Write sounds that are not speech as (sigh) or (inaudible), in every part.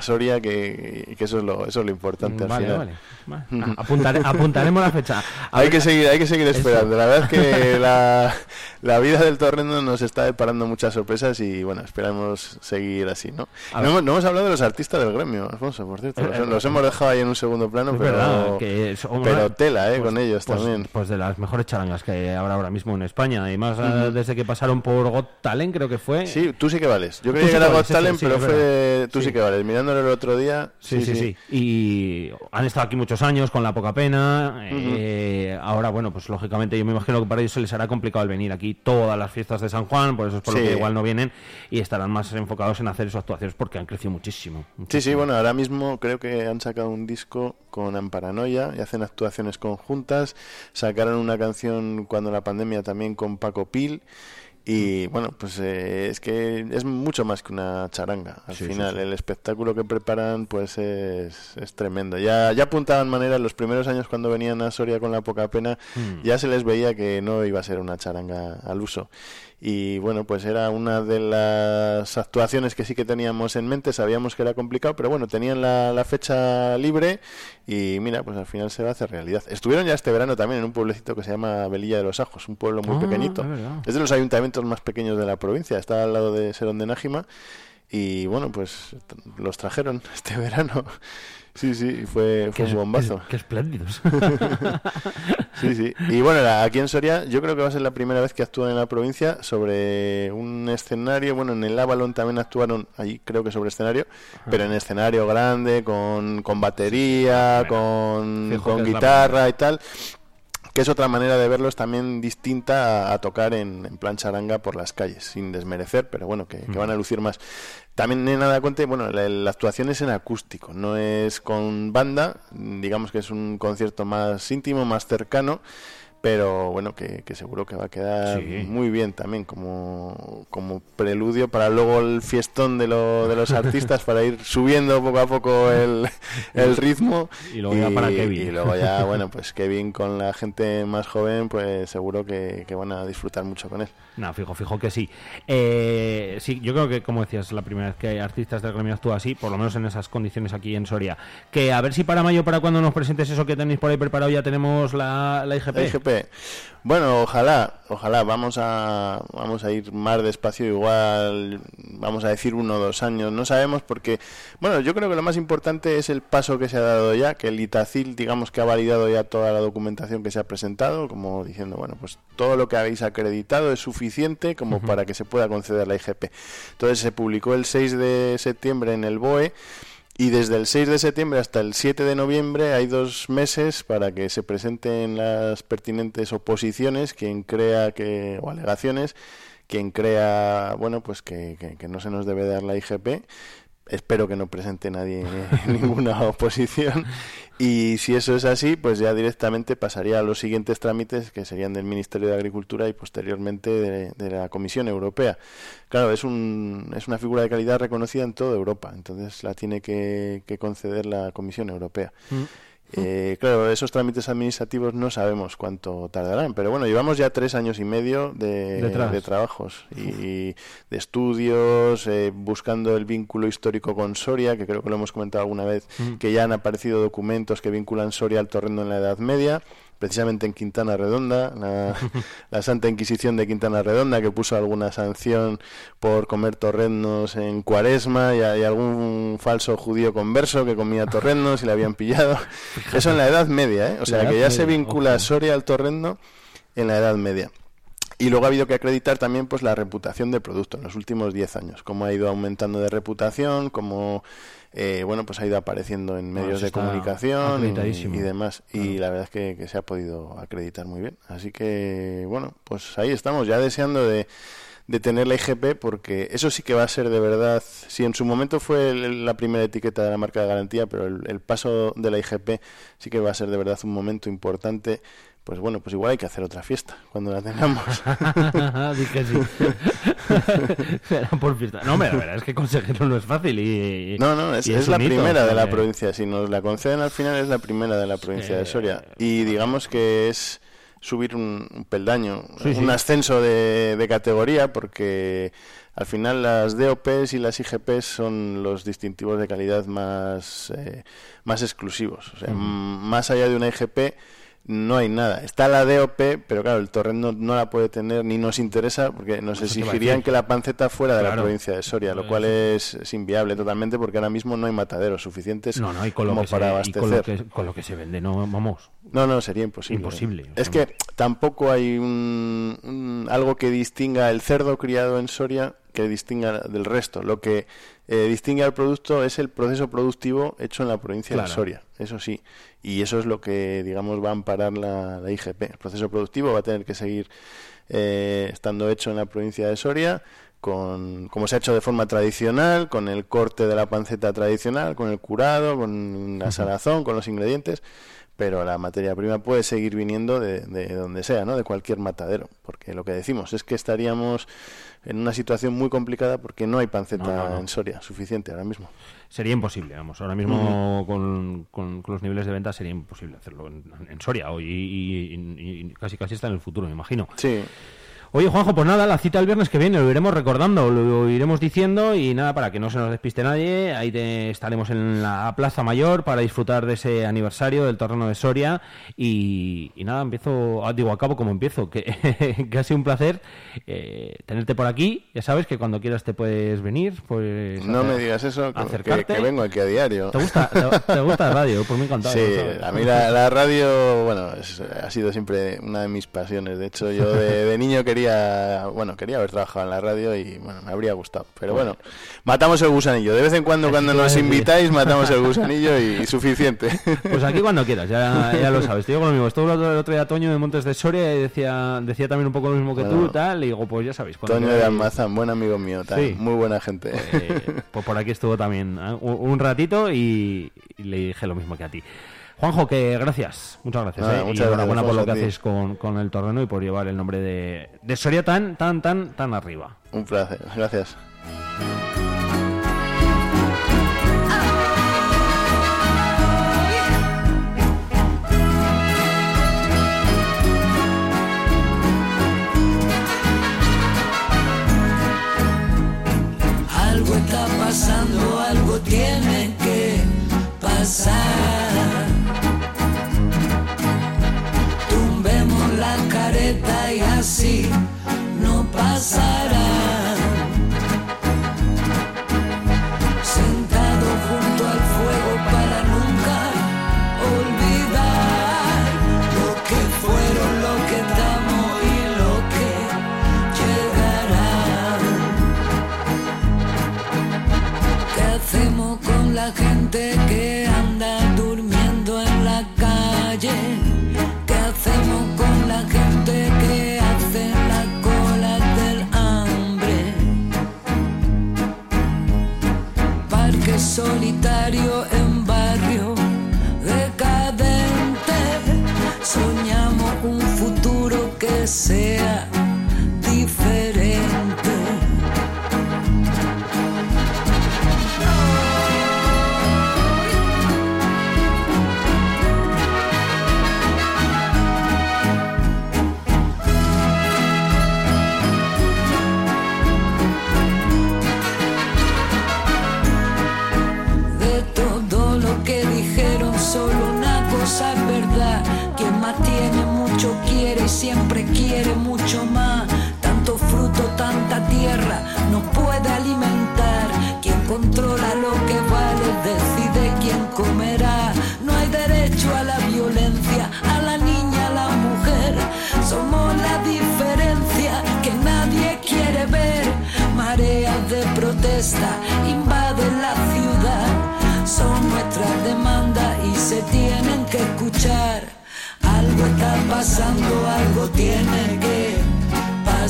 Soria, que, que eso es lo eso es lo importante al Vale, final. vale. Vale. (laughs) Ah, apuntare- apuntaremos la fecha. A Hay ver, que seguir, hay que seguir esperando. La verdad es que (laughs) la, la vida del torrendo nos está deparando muchas sorpresas y bueno, esperamos seguir así, ¿no? A No no hemos hablado de los artistas del gremio, Alfonso, por cierto. Los, los hemos dejado ahí en un segundo plano, es pero, verdad que son una- pero tela, ¿eh? pues- con ellos pues- también. Pues de las mejores charangas que habrá ahora mismo en España. Además, eh, desde que pasaron por Got Talent, creo que fue. Sí, tú sí que vales. Yo creía que era Got Talent, pero fue tú sí. Sí. que vales. Mirándolo el otro día, Sí, sí, sí, Y han estado aquí muchos años con la poca pena. eh, ahora, bueno, pues lógicamente yo me imagino que para ellos se les hará complicado el venir aquí todas las fiestas de San Juan, por eso es por Sí. lo que igual no vienen y estarán más enfocados en hacer sus actuaciones porque han crecido muchísimo. Sí, sí, bueno, ahora mismo creo que han sacado un disco con Amparanoia y hacen actuaciones conjuntas. Sacaron una canción cuando la pandemia también con Paco Pil. Y bueno, pues eh, es que es mucho más que una charanga. Al Sí, final, sí. el espectáculo que preparan pues es, es tremendo. Ya, ya apuntaban maneras los primeros años cuando venían a Soria con la poca pena, Mm. ya se les veía que no iba a ser una charanga al uso. Y bueno, pues era una de las actuaciones que sí que teníamos en mente, sabíamos que era complicado, pero bueno, tenían la, la fecha libre y mira, pues al final se va a hacer realidad. Estuvieron ya este verano también en un pueblecito que se llama Velilla de los Ajos, un pueblo muy Ah, pequeñito. es de los ayuntamientos más pequeños de la provincia, está al lado de Serón de Nájima y bueno, pues los trajeron (laughs) este verano. Sí, sí, fue, fue un bombazo. Qué, qué espléndidos. (laughs) Sí, sí. Y bueno, aquí en Soria yo creo que va a ser la primera vez que actúan en la provincia sobre un escenario. Bueno, en el Avalon también actuaron, allí creo que sobre escenario, pero en escenario grande, con, con batería, con, con guitarra y tal. Que es otra manera de verlos también distinta a, a tocar en, en plan charanga por las calles, sin desmerecer, pero bueno, que, que van a lucir más. También en nada cuenta, bueno, la, la actuación es en acústico, no es con banda, digamos que es un concierto más íntimo, más cercano, pero bueno, que, que seguro que va a quedar Sí. muy bien también como, como preludio para luego el fiestón de, lo, de los (laughs) artistas para ir subiendo poco a poco el, el ritmo Y luego ya para Kevin. y luego ya, (laughs) bueno, pues Kevin con la gente más joven, pues seguro que, que van a disfrutar mucho con él. No, fijo, fijo que sí. Eh, sí, yo creo que, como decías, es la primera vez que hay artistas del gremio actúa así, por lo menos en esas condiciones aquí en Soria. Que a ver si para mayo, para cuando nos presentes eso que tenéis por ahí preparado, ya tenemos la, la IGP. La IGP. Bueno, ojalá, ojalá, vamos a, vamos a ir más despacio, igual, vamos a decir uno o dos años, no sabemos porque, bueno, yo creo que lo más importante es el paso que se ha dado ya, que el Itacil, digamos que ha validado ya toda la documentación que se ha presentado, como diciendo, bueno, pues todo lo que habéis acreditado es suficiente como para que se pueda conceder la IGP. Entonces se publicó el 6 de septiembre en el BOE. Y desde el 6 de septiembre hasta el 7 de noviembre hay dos meses para que se presenten las pertinentes oposiciones, quien crea que, o alegaciones, quien crea, bueno, pues que, que- que no se nos debe dar la IGP. Espero que no presente nadie (laughs) ninguna oposición. Y si eso es así, pues ya directamente pasaría a los siguientes trámites que serían del Ministerio de Agricultura y posteriormente de, la Comisión Europea. Claro, es, un, es una figura de calidad reconocida en toda Europa, entonces la tiene que, que conceder la Comisión Europea. Mm. Eh, claro, esos trámites administrativos no sabemos cuánto tardarán, pero bueno, llevamos ya tres años y medio de, trabajos y de estudios, eh, buscando el vínculo histórico con Soria, que creo que lo hemos comentado alguna vez, Mm. que ya han aparecido documentos que vinculan Soria al torrendo en la Edad Media, precisamente en Quintana Redonda, la, (laughs) la Santa Inquisición de Quintana Redonda, que puso alguna sanción por comer torrendos en cuaresma y, y algún falso judío converso que comía torrendos y le habían pillado. (laughs) Eso en la Edad Media, ¿eh? O sea, que ya se vincula. Soria al torrendo en la Edad Media. Y luego ha habido que acreditar también pues la reputación del producto en los últimos 10 años, cómo ha ido aumentando de reputación, cómo eh, bueno pues ha ido apareciendo en medios eso de comunicación y, demás. Y la verdad es que, que se ha podido acreditar muy bien. Así que bueno, pues ahí estamos, ya deseando de, de tener la IGP porque eso sí que va a ser de verdad, si en su momento fue el- la primera etiqueta de la marca de garantía, pero el, el paso de la IGP sí que va a ser de verdad un momento importante. Pues bueno, pues igual hay que hacer otra fiesta cuando la tengamos. (laughs) Dije sí. (laughs) Será por fiesta. No, la verdad es que conseguirlo no es fácil y... No, no, es, y es la un hito, primera de la eh, provincia. Si nos la conceden al final, es la primera de la provincia de Soria. Y digamos que es subir un, peldaño, un ascenso de, de, categoría, porque al final las DOPs y las IGPs son los distintivos de calidad más, eh, más exclusivos. O sea, más allá de una IGP no hay nada. Está la DOP, pero claro, el torrent no, la puede tener ni nos interesa porque nos exigirían que la panceta fuera de la provincia de Soria, lo cual es, inviable totalmente porque ahora mismo no hay mataderos suficientes como para abastecer. con, lo que, se vende, no vamos. No, no, sería imposible. Imposible. Es que tampoco hay un, algo que distinga el cerdo criado en Soria que distinga del resto. Lo que eh, distingue al producto es el proceso productivo hecho en la provincia de Soria, eso sí. Y eso es lo que, digamos, va a amparar la, IGP. El proceso productivo va a tener que seguir eh, estando hecho en la provincia de Soria, con, como se ha hecho de forma tradicional, con el corte de la panceta tradicional, con el curado, con la salazón, con los ingredientes pero la materia prima puede seguir viniendo de, de, donde sea, ¿no? De cualquier matadero, porque lo que decimos es que estaríamos en una situación muy complicada porque no hay panceta en Soria suficiente ahora mismo. Sería imposible, vamos. Ahora mismo con, con, los niveles de venta sería imposible hacerlo en, Soria hoy y, casi casi está en el futuro, me imagino. Sí. Oye, Juanjo, pues nada, la cita el viernes que viene lo iremos recordando, lo iremos diciendo y nada, para que no se nos despiste nadie, ahí estaremos en la Plaza Mayor para disfrutar de ese aniversario del torneo de Soria y, nada, empiezo, ah, digo, acabo como empiezo, que, (laughs) que ha sido un placer eh, tenerte por aquí, ya sabes que cuando quieras te puedes venir, pues... No me digas eso, que, que, vengo aquí a diario. ¿Te gusta, te, gusta la radio? Por mí encantado. Sí, a mí la, radio, bueno, ha sido siempre una de mis pasiones, de hecho yo de niño quería bueno, quería haber trabajado en la radio y bueno, me habría gustado. Pero bueno, matamos el gusanillo. De vez en cuando, cuando nos invitáis, matamos el (laughs) gusanillo y, suficiente. Pues aquí cuando quieras, ya, ya lo sabes. Te digo lo mismo. Estuve el otro día Toño de Montes de Soria y decía, decía también un poco lo mismo que tú y tal. Y digo, pues ya sabéis. Toño de Almazán, buen amigo mío, muy buena gente. Pues, pues, por aquí estuvo también ¿eh? un, ratito y le dije lo mismo que a ti. Juanjo, que gracias, muchas gracias. eh. muchas y enhorabuena por lo que hacéis con, con, el torneo y por llevar el nombre de, de Soria tan, tan, tan, tan arriba. Un placer, gracias. Algo está pasando, algo tiene que pasar. Gente que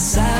pasar.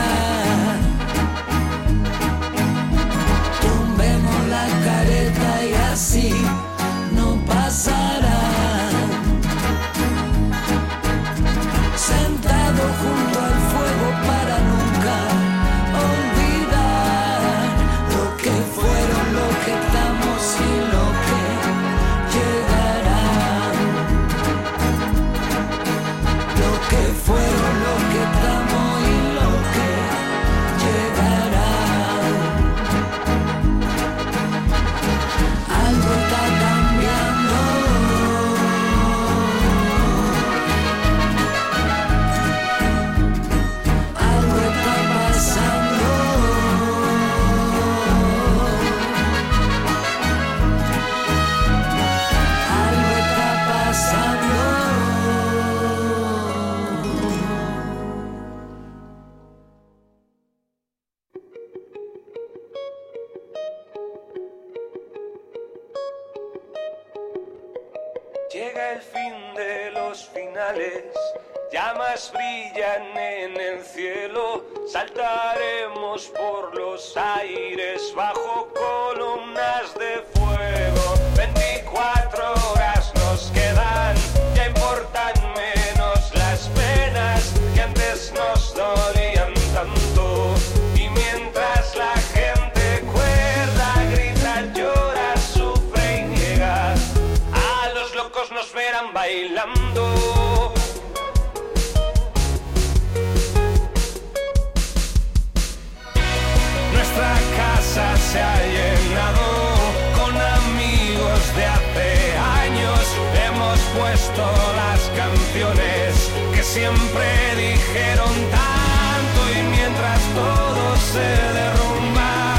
Puesto las canciones que siempre dijeron tanto y mientras todo se derrumba,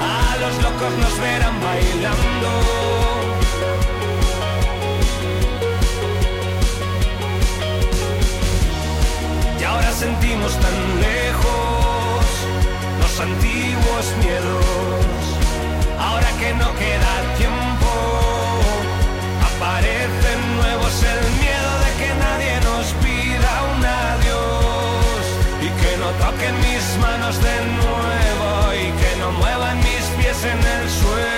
a los locos nos verán bailando. Y ahora sentimos tan lejos los antiguos miedos. Ahora que no queda tiempo, nuevos el miedo de que nadie nos pida un adiós y que no toquen mis manos de nuevo y que no muevan mis pies en el suelo.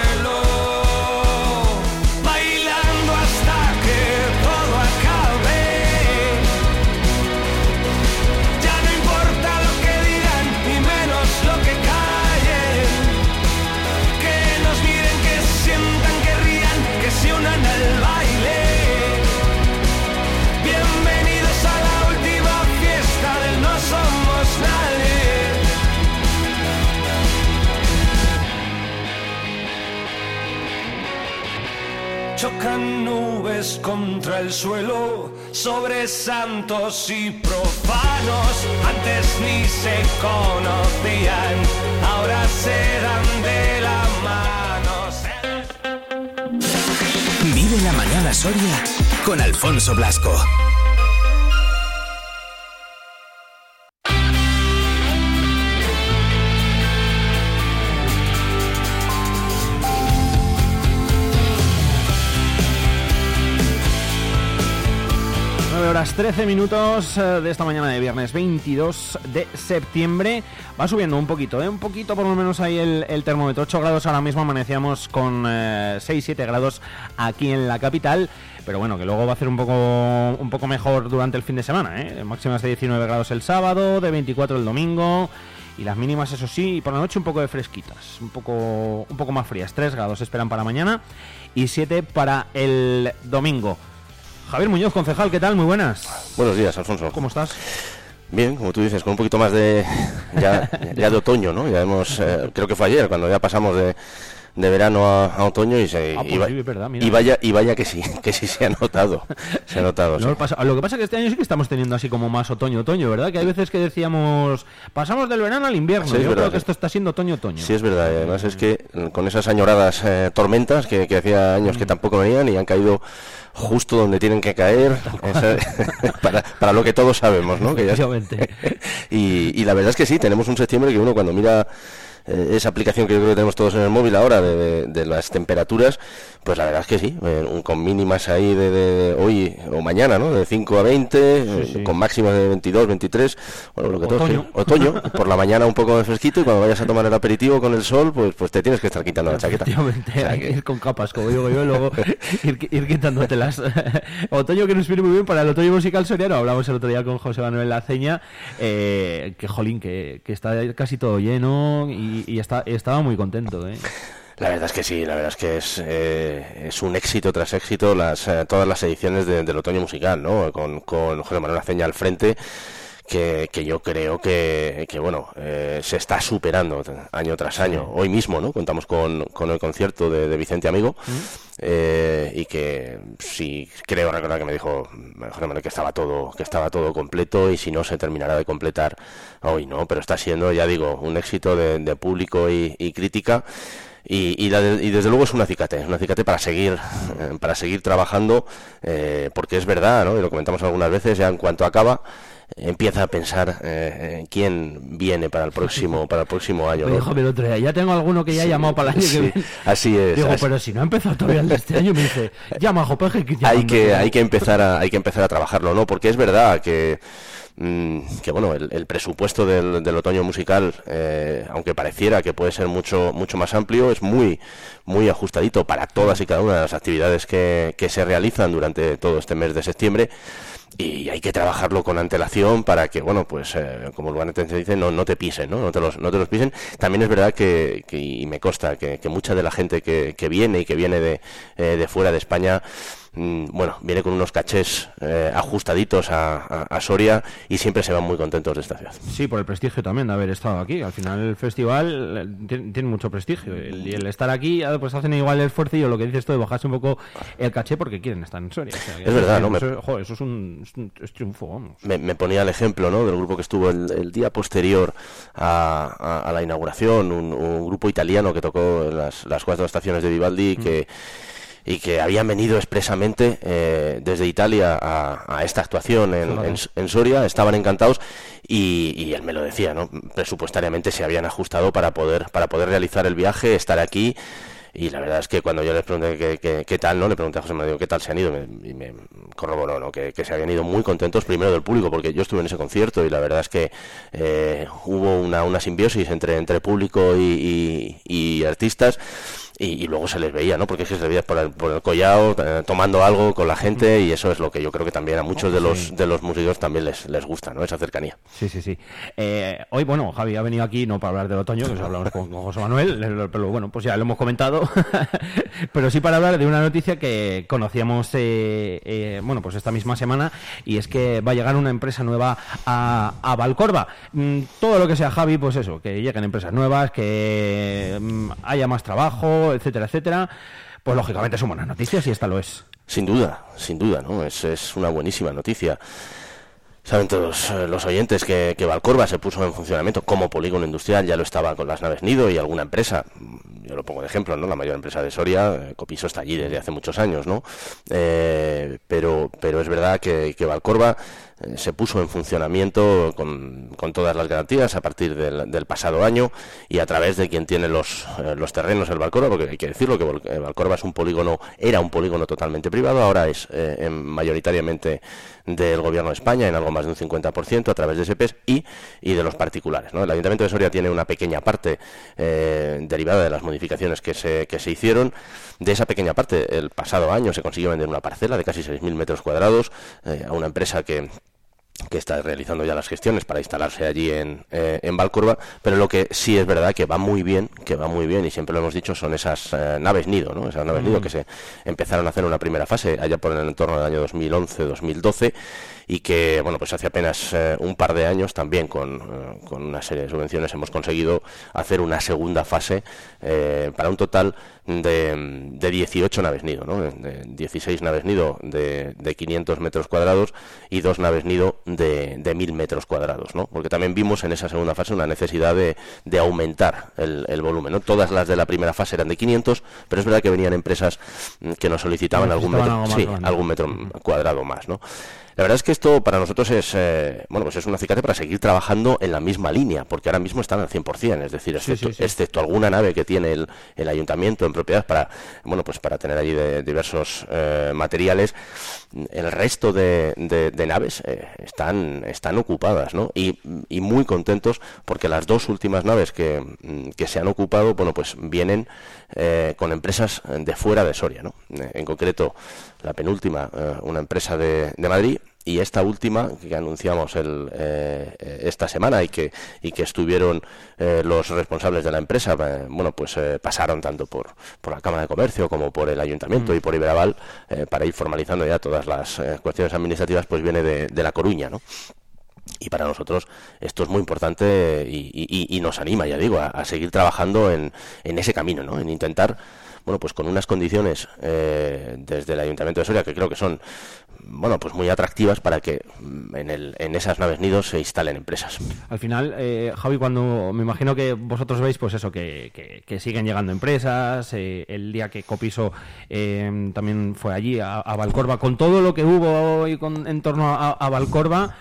Chocan nubes contra el suelo, sobre santos y profanos. Antes ni se conocían, ahora se dan de la mano. Vive la mañana Soria con Alfonso Blasco. 13 minutos eh, de esta mañana de viernes 22 de septiembre. Va subiendo un poquito, ¿eh? un poquito por lo menos ahí el, termómetro. 8 grados ahora mismo amanecíamos con 6-7 grados aquí en la capital. Pero bueno, que luego va a hacer un poco, un poco mejor durante el fin de semana. ¿eh? Máximas de 19 grados el sábado, de 24 el domingo. Y las mínimas, eso sí, y por la noche un poco de fresquitas, un poco, un poco más frías. 3 grados esperan para mañana y 7 para el domingo. Javier Muñoz, concejal, ¿qué tal? Muy buenas. Buenos días, Alfonso. ¿Cómo estás? Bien, como tú dices, con un poquito más de ya, ya de otoño, ¿no? Ya hemos, eh, creo que fue ayer cuando ya pasamos de, de verano a, a otoño y se Ah, pues y, va- sí, es verdad, mira. y vaya y vaya que sí, (laughs) que sí se ha notado, se ha notado. sí. No, pasa- lo que pasa es que este año sí que estamos teniendo así como más otoño-otoño, ¿verdad? Que hay veces que decíamos, pasamos del verano al invierno. Sí, Yo verdad, creo que esto está siendo otoño-otoño. Sí, es verdad. y además es que con esas añoradas eh, tormentas que, que hacía años Mm. que tampoco venían y han caído justo donde tienen que caer, esa- (laughs) para, para lo que todos sabemos, ¿no? Que ya- (laughs) y, y la verdad es que sí, tenemos un septiembre que uno cuando mira eh, esa aplicación que yo creo que tenemos todos en el móvil ahora de, las temperaturas, pues la verdad es que sí, eh, con mínimas ahí de, de hoy o mañana, ¿no? De 5 a 20, eh, sí. con máximas de 22, 23, bueno, lo que Otoño. que- otoño, (laughs) por la mañana un poco de fresquito y cuando vayas a tomar el aperitivo con el sol, pues pues te tienes que estar quitando la (laughs) chaqueta. O sea hay que ir con capas, como digo yo, y luego (laughs) ir, ir quitándotelas. otoño que nos viene muy bien para el otoño musical soriano. Hablamos el otro día con José Manuel Laceña, eh, que jolín, que, que está casi todo lleno y, y está, estaba muy contento. ¿eh? La verdad es que sí, la verdad es que es, eh, es un éxito tras éxito las, eh, todas las ediciones de- del otoño musical, ¿no? Con, con José Manuel Aceña al frente, que, que yo creo que, que bueno, eh, se está superando año tras año. Hoy mismo, ¿no? Contamos con, con el concierto de, de Vicente Amigo, eh, y que sí, creo recordar que me dijo José Manuel que estaba todo, que estaba todo completo y si no se terminará de completar hoy, ¿no? Pero está siendo, ya digo, un éxito de, de público y, y crítica. Y, y, desde luego es un acicate, es un acicate para seguir, eh, para seguir trabajando, eh, porque es verdad, ¿no? y lo comentamos algunas veces, ya en cuanto acaba, empieza a pensar eh, quién viene para el próximo (laughs) para el próximo año. el otro día, ya tengo alguno que ya ha llamado para el año que viene. Así es. Digo, pero si no ha empezado todavía el de este año, me dice, llama a Jopeje que hay que hay que empezar a hay que empezar a trabajarlo, ¿no? Porque es verdad que que bueno, el, presupuesto del, otoño musical, eh, aunque pareciera que puede ser mucho, mucho más amplio, es muy, muy ajustadito para todas y cada una de las actividades que, que se realizan durante todo este mes de septiembre y hay que trabajarlo con antelación para que, bueno, pues eh, como el se dice, no, no te pisen, ¿no? No te, los, no te los pisen. También es verdad que, y me consta, que, que, mucha de la gente que, que viene y que viene de, eh, de fuera de España Mm, bueno, viene con unos cachés eh, ajustaditos a, Soria y siempre se van muy contentos de esta ciudad. Sí, por el prestigio también de haber estado aquí. Al final el festival eh, tiene, mucho prestigio. y el estar aquí, pues hacen igual el esfuerzo y lo que dices tú de bajarse un poco el caché porque quieren estar en Soria. es verdad, ¿no? Eso, eso es un, triunfo, vamos. Me, ponía el ejemplo, ¿no? Del grupo que estuvo el, día posterior a, la inauguración, un, grupo italiano que tocó las, las cuatro estaciones de Vivaldi mm. que y que habían venido expresamente eh, desde Italia a, esta actuación en, Soria, estaban encantados y, él me lo decía, ¿no? presupuestariamente se habían ajustado para poder, para poder realizar el viaje, estar aquí y la verdad es que cuando yo les pregunté qué, tal, ¿no? Le pregunté a José María qué tal se han ido y me corroboró, ¿no? Que, se habían ido muy contentos primero del público porque yo estuve en ese concierto y la verdad es que eh, hubo una, una simbiosis entre, entre público y, y artistas y, luego se les veía, ¿no? Porque es que se les veía por el, por el collado eh, tomando algo con la gente y eso es lo que yo creo que también a muchos de los de los músicos también les, les gusta, ¿no? Esa cercanía. Sí, sí, sí. Eh, hoy, bueno, Javi ha venido aquí no para hablar del otoño, que hablamos con, José Manuel, (laughs) pero bueno, pues ya lo hemos comentado, (laughs) pero sí para hablar de una noticia que conocíamos, eh, bueno, pues esta misma semana y es que va a llegar una empresa nueva a, a Valcorba. Mm, todo lo que sea Javi, pues eso, que lleguen empresas nuevas, que mm, haya más trabajo, etcétera, etcétera, pues lógicamente son buenas noticias y esta lo es. Sin duda, sin duda, ¿no? Es, es una buenísima noticia. Saben todos eh, los oyentes que, que, Valcorba se puso en funcionamiento como polígono industrial, ya lo estaba con las naves Nido y alguna empresa, yo lo pongo de ejemplo, ¿no? La mayor empresa de Soria, eh, Copiso está allí desde hace muchos años, ¿no? Eh, pero, pero es verdad que, que Valcorba eh, se puso en funcionamiento con, con, todas las garantías a partir del, del, pasado año y a través de quien tiene los, los terrenos el Valcorba, porque hay que decirlo que Valcorba es un polígono, era un polígono totalmente privado, ahora es eh, mayoritariamente del Gobierno de España, en algo más de un 50% a través de SPs y, y de los particulares. ¿no? El Ayuntamiento de Soria tiene una pequeña parte derivada de las modificaciones que se, que se hicieron. De esa pequeña parte, el pasado año se consiguió vender una parcela de casi 6.000 metros cuadrados a una empresa que que está realizando ya las gestiones para instalarse allí en, eh, en Valcurva, pero lo que sí es verdad que va muy bien, que va muy bien, y siempre lo hemos dicho, son esas eh, naves nido, ¿no? Esas naves nido mm. que se empezaron a hacer una primera fase allá por el entorno del año 2011-2012 y que, bueno, pues hace apenas eh, un par de años también con, eh, con, una serie de subvenciones hemos conseguido hacer una segunda fase eh, para un total de, de 18 naves nido, ¿no? De 16 naves nido de, de 500 metros cuadrados y dos naves nido de, de 1000 metros cuadrados, ¿no? Porque también vimos en esa segunda fase una necesidad de, de aumentar el, el, volumen, ¿no? Todas las de la primera fase eran de 500, pero es verdad que venían empresas que nos solicitaban algún metro, sí, algún metro cuadrado más, ¿no? La verdad es que esto para nosotros es, eh, bueno, pues es un acicate para seguir trabajando en la misma línea, porque ahora mismo están al 100%, es decir, excepto, alguna nave que tiene el, el, ayuntamiento en propiedad para, bueno, pues para tener allí de, diversos eh, materiales, el resto de, de, naves eh, están, están ocupadas, ¿no? Y, y, muy contentos porque las dos últimas naves que, que se han ocupado, bueno, pues vienen con empresas de fuera de Soria, ¿no? en concreto, la penúltima, una empresa de, de Madrid y esta última que anunciamos el, eh, esta semana y que y que estuvieron eh, los responsables de la empresa eh, bueno pues pasaron tanto por por la cámara de comercio como por el ayuntamiento mm. y por Iberaval para ir formalizando ya todas las cuestiones administrativas pues viene de, de la Coruña no y para nosotros esto es muy importante y, y, y nos anima, ya digo, a, a seguir trabajando en, en ese camino, ¿no? En intentar bueno, pues con unas condiciones eh, desde el Ayuntamiento de Soria que creo que son bueno, pues muy atractivas para que mm, en, el, en esas naves nidos se instalen empresas. Al final, eh, Javi, cuando me imagino que vosotros veis, pues eso, que, siguen llegando empresas, eh, el día que Copiso eh, también fue allí, a, Valcorba, con todo lo que hubo hoy con, en torno a, Valcorba,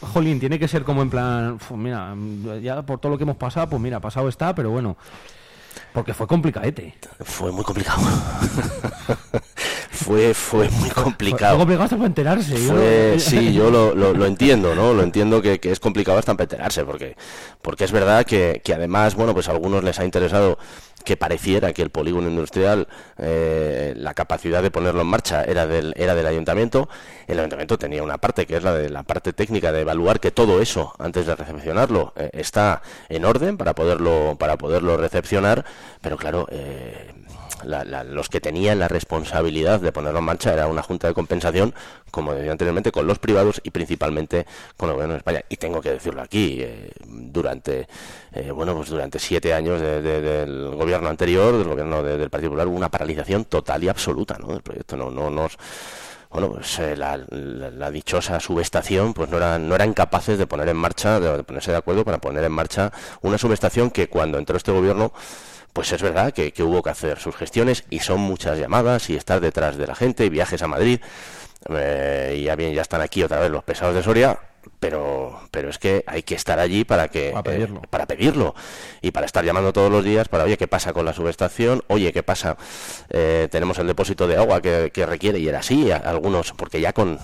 Jolín, tiene que ser como en plan, mira, ya por todo lo que hemos pasado, pues mira, pasado está, pero bueno. Porque fue complicadete. Fue muy complicado. (laughs) fue, fue muy complicado. Fue complicado hasta para enterarse. Fue, sí, yo lo, lo, entiendo, ¿no? Lo entiendo que, que, es complicado hasta para enterarse, porque, porque es verdad que, que además, bueno, pues a algunos les ha interesado que pareciera que el polígono industrial, eh, la capacidad de ponerlo en marcha era del, era del ayuntamiento. El ayuntamiento tenía una parte que es la de la parte técnica de evaluar que todo eso, antes de recepcionarlo, eh, está en orden para poderlo, para poderlo recepcionar. Pero claro, eh, los que tenían la responsabilidad de ponerlo en marcha era una junta de compensación, como decía anteriormente, con los privados y principalmente con el gobierno de España. Y tengo que decirlo aquí, eh, durante eh, bueno pues durante siete años del gobierno anterior, del gobierno del Partido Popular, hubo una paralización total y absoluta ¿no? del proyecto. No, no nos bueno, pues eh, la, dichosa subestación, pues no eran, no eran capaces de poner en marcha, de, ponerse de acuerdo para poner en marcha una subestación que cuando entró este gobierno pues es verdad que, hubo que hacer sus gestiones y son muchas llamadas y estar detrás de la gente y viajes a Madrid. Eh, y ya bien, ya están aquí otra vez los pesados de Soria, pero pero es que hay que estar allí para que para pedirlo. Eh, para pedirlo y para estar llamando todos los días para oye qué pasa con la subestación oye qué pasa eh, tenemos el depósito de agua que, requiere y era así algunos porque ya con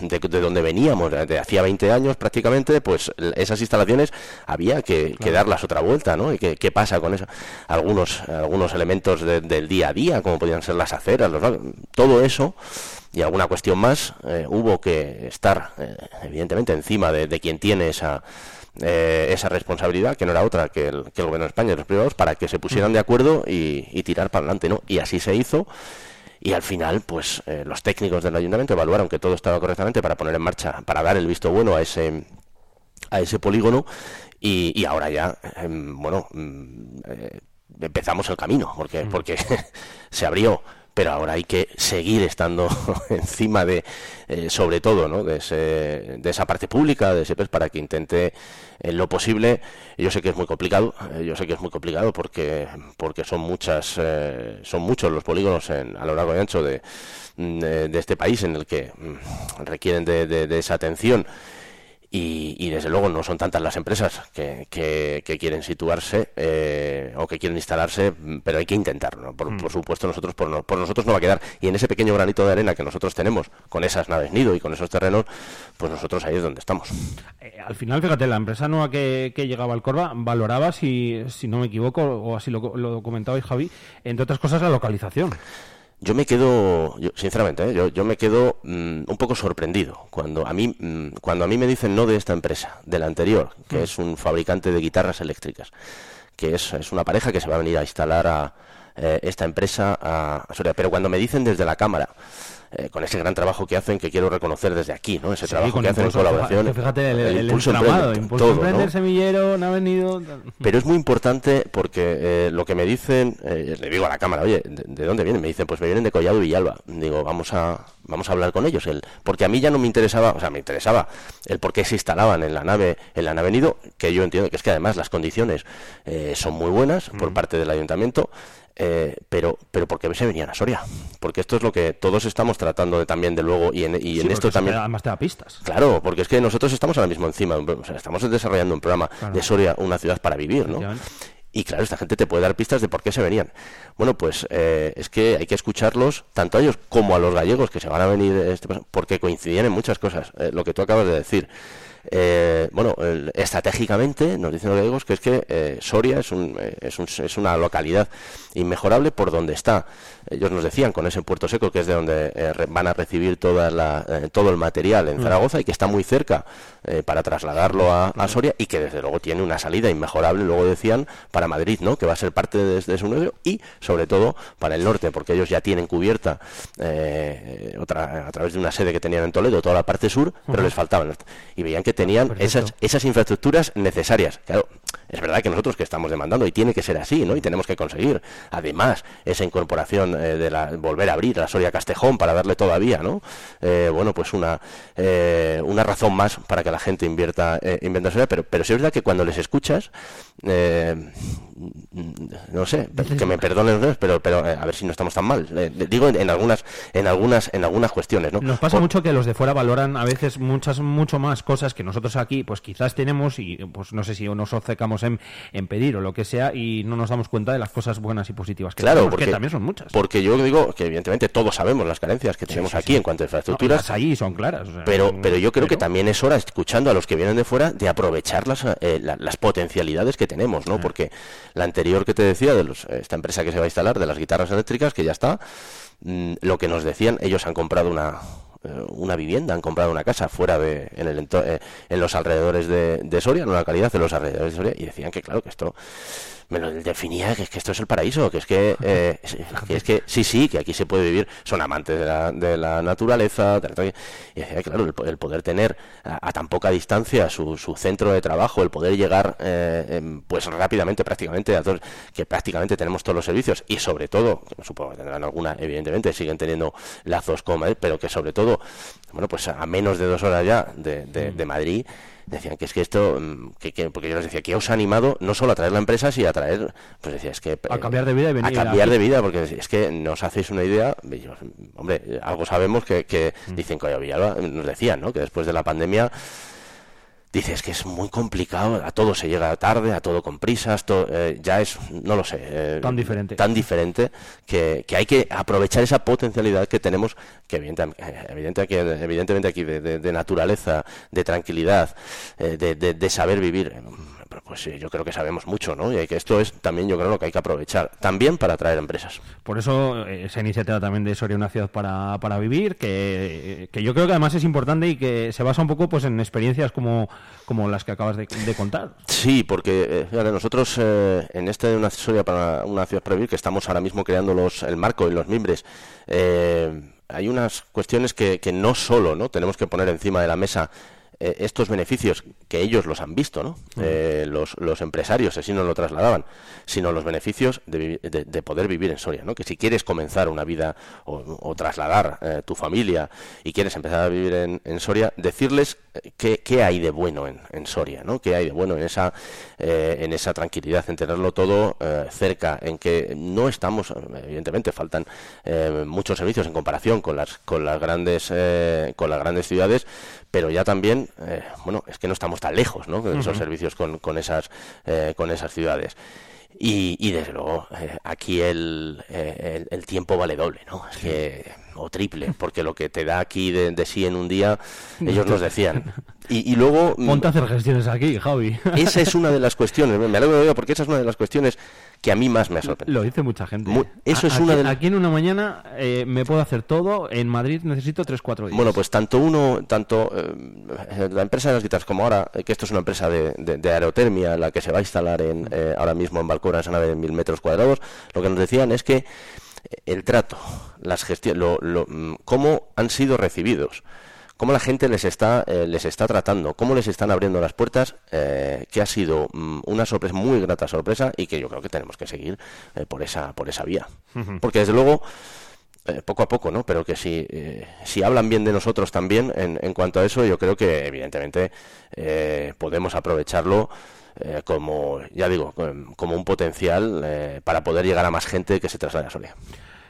de, donde veníamos de, hacía 20 años prácticamente pues esas instalaciones había que, darlas otra vuelta no y qué, qué pasa con eso algunos algunos elementos del día a día como podían ser las aceras los, todo eso y alguna cuestión más, eh, hubo que estar, eh, evidentemente, encima de, quien tiene esa, eh, esa responsabilidad, que no era otra que el, que el gobierno de España y los privados, para que se pusieran de acuerdo y, tirar para adelante, ¿no? Y así se hizo. Y al final, pues los técnicos del ayuntamiento evaluaron que todo estaba correctamente para poner en marcha, para dar el visto bueno a ese, a ese polígono. Y, y ahora ya, em, bueno, mm, empezamos el camino, porque, porque (laughs) se abrió pero ahora hay que seguir estando (laughs) encima de, eh, sobre todo, ¿no? de, esa parte pública, de ese pues, para que intente en lo posible. Yo sé que es muy complicado, eh, yo sé que es muy complicado porque porque son muchas, eh, son muchos los polígonos en, a lo largo y ancho de, de, este país en el que mm, requieren de esa atención y, desde luego no son tantas las empresas que, que, quieren situarse eh, o que quieren instalarse, pero hay que intentarlo. Por, mm. por, supuesto, nosotros por, por, nosotros no va a quedar. Y en ese pequeño granito de arena que nosotros tenemos con esas naves nido y con esos terrenos, pues nosotros ahí es donde estamos. Eh, al final, fíjate, la empresa nueva que, que llegaba al Corva valoraba, si, si no me equivoco, o así lo, lo comentaba Javi, entre otras cosas, la localización yo me quedo, sinceramente, ¿eh? yo, yo, me quedo mm, un poco sorprendido cuando a mí mm, cuando a mí me dicen no de esta empresa, de la anterior, que mm. es un fabricante de guitarras eléctricas, que es, es una pareja que se va a venir a instalar a eh, esta empresa a, a Soria. Pero cuando me dicen desde la cámara eh, con ese gran trabajo que hacen, que quiero reconocer desde aquí, ¿no? Ese trabajo que hacen en colaboración. Fíjate, el, impulso, emprender, semillero, no ha venido... Pero es muy importante porque eh, lo que me dicen, eh, le digo a la cámara, oye, ¿de, dónde vienen? Me dicen, pues me vienen de Collado y Villalba. Digo, vamos a, vamos a hablar con ellos. El, porque a mí ya no me interesaba, o sea, me interesaba el por qué se instalaban en la nave, en la nave Nido, que yo entiendo que es que además las condiciones son muy buenas por parte del ayuntamiento. Eh, pero pero porque se venían a Soria porque esto es lo que todos estamos tratando de también de luego y en, y en esto también además te da pistas. Claro porque es que nosotros estamos ahora mismo encima o sea, estamos desarrollando un programa de Soria una ciudad para vivir no y claro, esta gente te puede dar pistas de por qué se venían. Bueno, pues eh, es que hay que escucharlos, tanto a ellos como a los gallegos que se van a venir, este, porque coincidían en muchas cosas, eh, lo que tú acabas de decir. Eh, bueno, estratégicamente nos dicen los gallegos que es que eh, Soria es, un, eh, es, un, es, una localidad inmejorable por donde está. Ellos nos decían con ese puerto seco que es de donde van a recibir toda la, todo el material en mm. Zaragoza y que está muy cerca para trasladarlo a, Soria y que desde luego tiene una salida inmejorable, luego decían, para Madrid, ¿no? que va a ser parte de, de su y sobre todo para el norte, porque ellos ya tienen cubierta otra, a través de una sede que tenían en Toledo toda la parte sur, pero les faltaba. Y veían que que tenían perfecto. esas, esas infraestructuras necesarias. Claro, es verdad que nosotros que estamos demandando y tiene que ser así, ¿no? Y tenemos que conseguir, además, esa incorporación eh, de la volver a abrir la Soria Castejón para darle todavía, ¿no? Eh, bueno, pues una eh, una razón más para que la gente invierta eh, invierta en Soria, pero pero sí es verdad que cuando les escuchas eh, no sé, que me perdonen, ¿no? pero pero eh, a ver si no estamos tan mal. Eh, digo en, en algunas en algunas en algunas cuestiones, ¿no? Nos pasa Por- mucho que los de fuera valoran a veces muchas mucho más cosas que nosotros aquí, pues quizás tenemos y pues no sé si nos obcecamos en, en pedir o lo que sea y no nos damos cuenta de las cosas buenas y positivas que Claro, tenemos, porque, que también son muchas. Porque yo digo que evidentemente todos sabemos las carencias que tenemos aquí en cuanto a No, infraestructuras, las ahí son claras. o sea, pero, pero yo creo que también es hora, escuchando a los que vienen de fuera, de aprovechar las, eh, la- las potencialidades que tenemos, ¿no? Porque la anterior que te decía, de los, esta empresa que se va a instalar, de las guitarras eléctricas, que ya está, mm, lo que nos decían, ellos han comprado una eh, una vivienda, han comprado una casa fuera de, en, el eh, en los alrededores de, de Soria, en una localidad de los alrededores de Soria, y decían que claro, que esto me lo definía que es que esto es el paraíso, que es que, eh, es- que es que sí, sí, que aquí se puede vivir, son amantes de la, de la naturaleza, y claro, el, po- el poder tener a, a tan poca distancia su, su centro de trabajo, el poder llegar eh, em, pues rápidamente, prácticamente, a todos, que prácticamente tenemos todos los servicios, y sobre todo, que supongo que tendrán alguna, evidentemente, siguen teniendo lazos con Madrid, pero que sobre todo, bueno, pues a menos de dos horas ya de, de- de Madrid, decían que es que esto, mm, que, que- porque yo les decía que os ha animado no solo a traer la empresa, sino a traer, pues decía, es que... A cambiar de vida y venir A cambiar de vida, porque es que nos hacéis una idea, yo, hombre, algo sabemos que, que dicen que Villalba, nos decían, ¿no? Que después de la pandemia... Dices que es muy complicado, a todo se llega tarde, a todo con prisas, to- eh, ya es, no lo sé, eh, Tan diferente. tan diferente que, que hay que aprovechar esa potencialidad que tenemos, que evidente- eh, evidentemente aquí de, de- de naturaleza, de tranquilidad, eh, de, de- de saber vivir. Eh, pero Pues sí, yo creo que sabemos mucho, ¿no? Y hay que esto es también yo creo lo que hay que aprovechar, también para atraer empresas. Por eso eh, esa iniciativa también de Soria una ciudad para, para vivir, que, que yo creo que además es importante y que se basa un poco pues en experiencias como, como las que acabas de, de contar. Sí, porque eh, fíjate, nosotros eh, en este una historia para una ciudad para vivir que estamos ahora mismo creando los, el marco y los mimbres, eh, hay unas cuestiones que, que no solo no tenemos que poner encima de la mesa eh, estos beneficios que ellos los han visto, ¿no? Eh, los, los empresarios así nos lo trasladaban, sino los beneficios de, de- de poder vivir en Soria, ¿no? Que si quieres comenzar una vida o, o trasladar eh, tu familia y quieres empezar a vivir en, en Soria, decirles eh, qué, qué hay de bueno en, en Soria, ¿no? Qué hay de bueno en esa, eh, en esa tranquilidad, en tenerlo todo eh, cerca, en que no estamos, evidentemente faltan eh, muchos servicios en comparación con las, con las grandes, eh, con las grandes ciudades, pero ya también, eh, bueno, es que no estamos tan lejos, ¿no? De esos servicios con, con esas, eh, con esas ciudades. Y, y desde luego, eh, aquí el, eh, el, el tiempo vale doble, ¿no? Es que, o triple, porque lo que te da aquí de, de sí en un día, (laughs) ellos nos decían. Y, y luego, mm, Ponte a hacer gestiones aquí, Javi. (laughs) esa es una de las cuestiones, me alegro de porque esa es una de las cuestiones que a mí más me ha sorprendido. Lo dice mucha gente. Eso es aquí, una de las- Aquí en una mañana eh, me puedo hacer todo. En Madrid necesito 3-4 días. Bueno, pues tanto uno, tanto eh, la empresa de las guitarras como ahora, eh, que esto es una empresa de, de- de aerotermia, la que se va a instalar en, eh, ahora mismo en Balcora, esa nave de mil metros cuadrados, lo que nos decían es que el trato, las gestiones, lo, lo- mm, cómo han sido recibidos, cómo la gente les está, eh, les está tratando, cómo les están abriendo las puertas, eh, que ha sido mm, una sorpresa, muy grata sorpresa y que yo creo que tenemos que seguir eh, por esa, por esa vía. Porque desde luego, eh, poco a poco, ¿no? Pero que si, eh, si hablan bien de nosotros también en, en cuanto a eso, yo creo que evidentemente eh, podemos aprovecharlo eh, como, ya digo, com- como un potencial eh, para poder llegar a más gente que se traslade a Soria.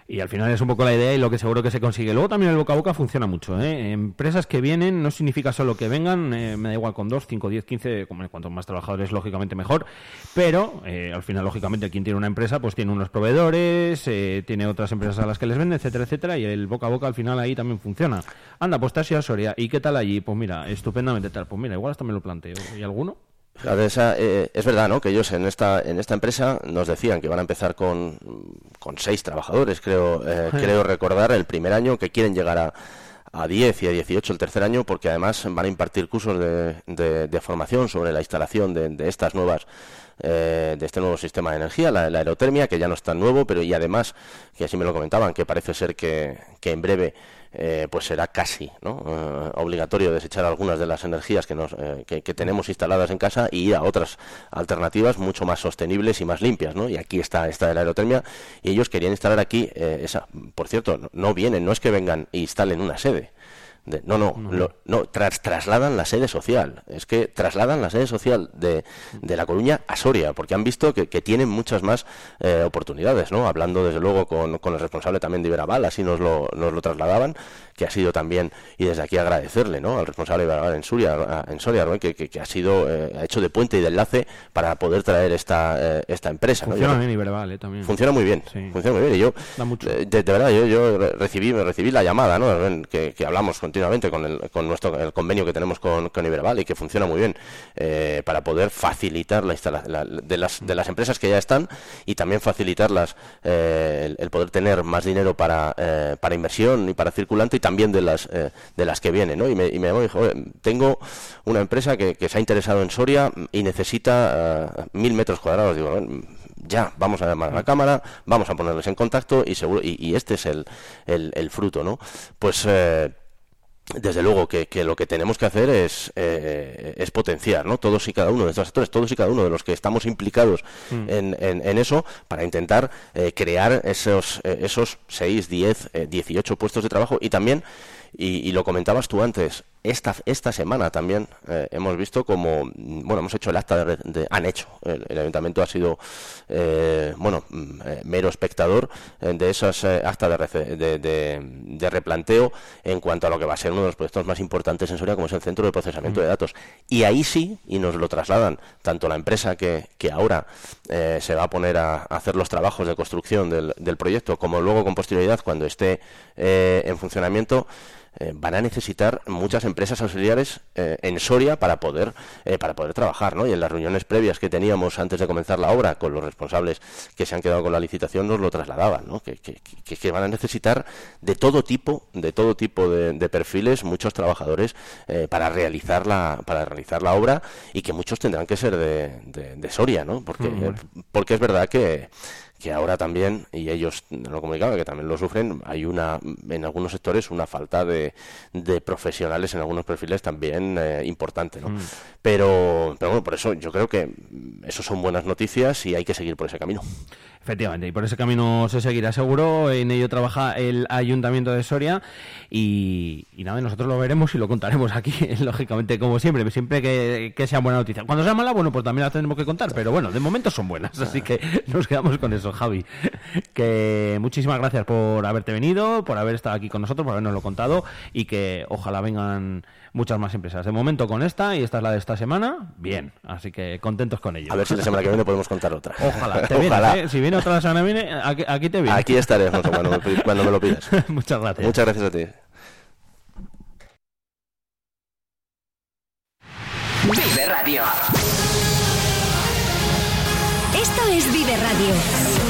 Y al final es un poco la idea y lo que seguro que se consigue. Luego también el boca a boca funciona mucho. ¿eh? Empresas que vienen no significa solo que vengan, eh, me da igual con 2, 5, 10, 15, como cuanto más trabajadores, lógicamente mejor. Pero eh, al final, lógicamente, quien tiene una empresa, pues tiene unos proveedores, tiene otras empresas a las que les vende, etcétera, etcétera. Y el boca a boca al final ahí también funciona. Anda, pues ido a Soria. ¿Y qué tal allí? Pues mira, estupendamente tal. Pues mira, igual hasta me lo planteo. ¿Y alguno? Esa, eh, es verdad, ¿no? Que ellos en esta en esta empresa nos decían que van a empezar con, con seis trabajadores, creo eh, creo recordar, el primer año, que quieren llegar a, a 10 y a 18 el tercer año, porque además van a impartir cursos de, de- de formación sobre la instalación de, de estas nuevas eh, de este nuevo sistema de energía, la, la, aerotermia, que ya no es tan nuevo, pero y además, que así me lo comentaban, que parece ser que, que en breve eh, pues será casi ¿no? Eh, obligatorio desechar algunas de las energías que, nos, eh, que, tenemos instaladas en casa y ir a otras alternativas mucho más sostenibles y más limpias. ¿no? Y aquí está esta de la aerotermia y ellos querían instalar aquí esa. Por cierto, no, no vienen, no es que vengan e instalen una sede de, no, no, no, lo, no tras, trasladan la sede social. Es que trasladan la sede social de, de La Coruña a Soria, porque han visto que, que tienen muchas más eh, oportunidades, ¿no? Hablando desde luego con, con, el responsable también de Iberaval, así nos lo, nos lo trasladaban, que ha sido también, y desde aquí agradecerle, ¿no? Al responsable de en Soria, en Soria ¿no? que, que, que, ha sido, eh, ha hecho de puente y de enlace para poder traer esta, eh, esta empresa. Funciona ¿no? bien Iberaval, ¿eh? También. Funciona muy bien, sí. funciona muy bien. Y yo, de, de, verdad, yo, yo recibí, recibí la llamada, ¿no? Que, que hablamos continuamente con, el, con nuestro el convenio que tenemos con, con Iberaval y que funciona muy bien para poder facilitar la instalación de las, de las empresas que ya están y también facilitarlas el, el, poder tener más dinero para, para inversión y para circulante y también de las eh, de las que vienen ¿no? y me, y me dijo tengo una empresa que, que, se ha interesado en Soria y necesita uh, mil metros cuadrados digo ya, vamos a llamar a la cámara, vamos a ponerles en contacto y seguro y, y este es el, el, el, fruto, ¿no? Pues eh, desde luego que, que, lo que tenemos que hacer es, eh, es potenciar ¿no? todos y cada uno de estos actores, todos y cada uno de los que estamos implicados mm. en, en, en, eso para intentar eh, crear esos, eh, esos 6, 10, 18 puestos de trabajo y también, y, y, lo comentabas tú antes, esta, esta semana también eh, hemos visto como, bueno, hemos hecho el acta de, de han hecho, el, el, ayuntamiento ha sido, eh, bueno, eh, mero espectador de esas actas de, de, de, replanteo en cuanto a lo que va a ser uno de los proyectos más importantes en Soria, como es el centro de procesamiento mm. de datos. Y ahí sí, y nos lo trasladan tanto la empresa que, que ahora se va a poner a, a, hacer los trabajos de construcción del, del proyecto, como luego con posterioridad cuando esté en funcionamiento, eh, van a necesitar muchas empresas auxiliares eh, en Soria para poder eh, para poder trabajar, ¿no? Y en las reuniones previas que teníamos antes de comenzar la obra con los responsables que se han quedado con la licitación nos lo trasladaban, ¿no? Que, que, que, que van a necesitar de todo tipo, de todo tipo de, de perfiles, muchos trabajadores eh, para realizar la para realizar la obra y que muchos tendrán que ser de, de, de Soria, ¿no? Porque mm. porque es verdad que que ahora también, y ellos lo comunicaban, que también lo sufren, hay una, en algunos sectores, una falta de, de profesionales en algunos perfiles también eh, importante, ¿no? Mm. Pero, pero bueno, por eso yo creo que eso son buenas noticias y hay que seguir por ese camino. Efectivamente, y por ese camino se seguirá seguro. En ello trabaja el Ayuntamiento de Soria y, y nada, nosotros lo veremos y lo contaremos aquí, (laughs) lógicamente, como siempre, siempre que, que, sea buena noticia. Cuando sea mala, bueno, pues también la tendremos que contar, pero bueno, de momento son buenas, así que (laughs) nos quedamos con eso, Javi. Que muchísimas gracias por haberte venido, por haber estado aquí con nosotros, por habernos lo contado y que ojalá vengan muchas más empresas. De momento con esta, y esta es la de esta semana, bien. Así que contentos con ello. A ver si la semana que viene podemos contar otra. Ojalá. Te Ojalá. Vienes, ¿eh? Si viene otra la semana que viene, aquí, aquí te viene. Aquí estaré, José, cuando, me, cuando me lo pidas. (laughs) Muchas gracias. Muchas gracias a ti. Vive Radio. Esto es Vive Radio.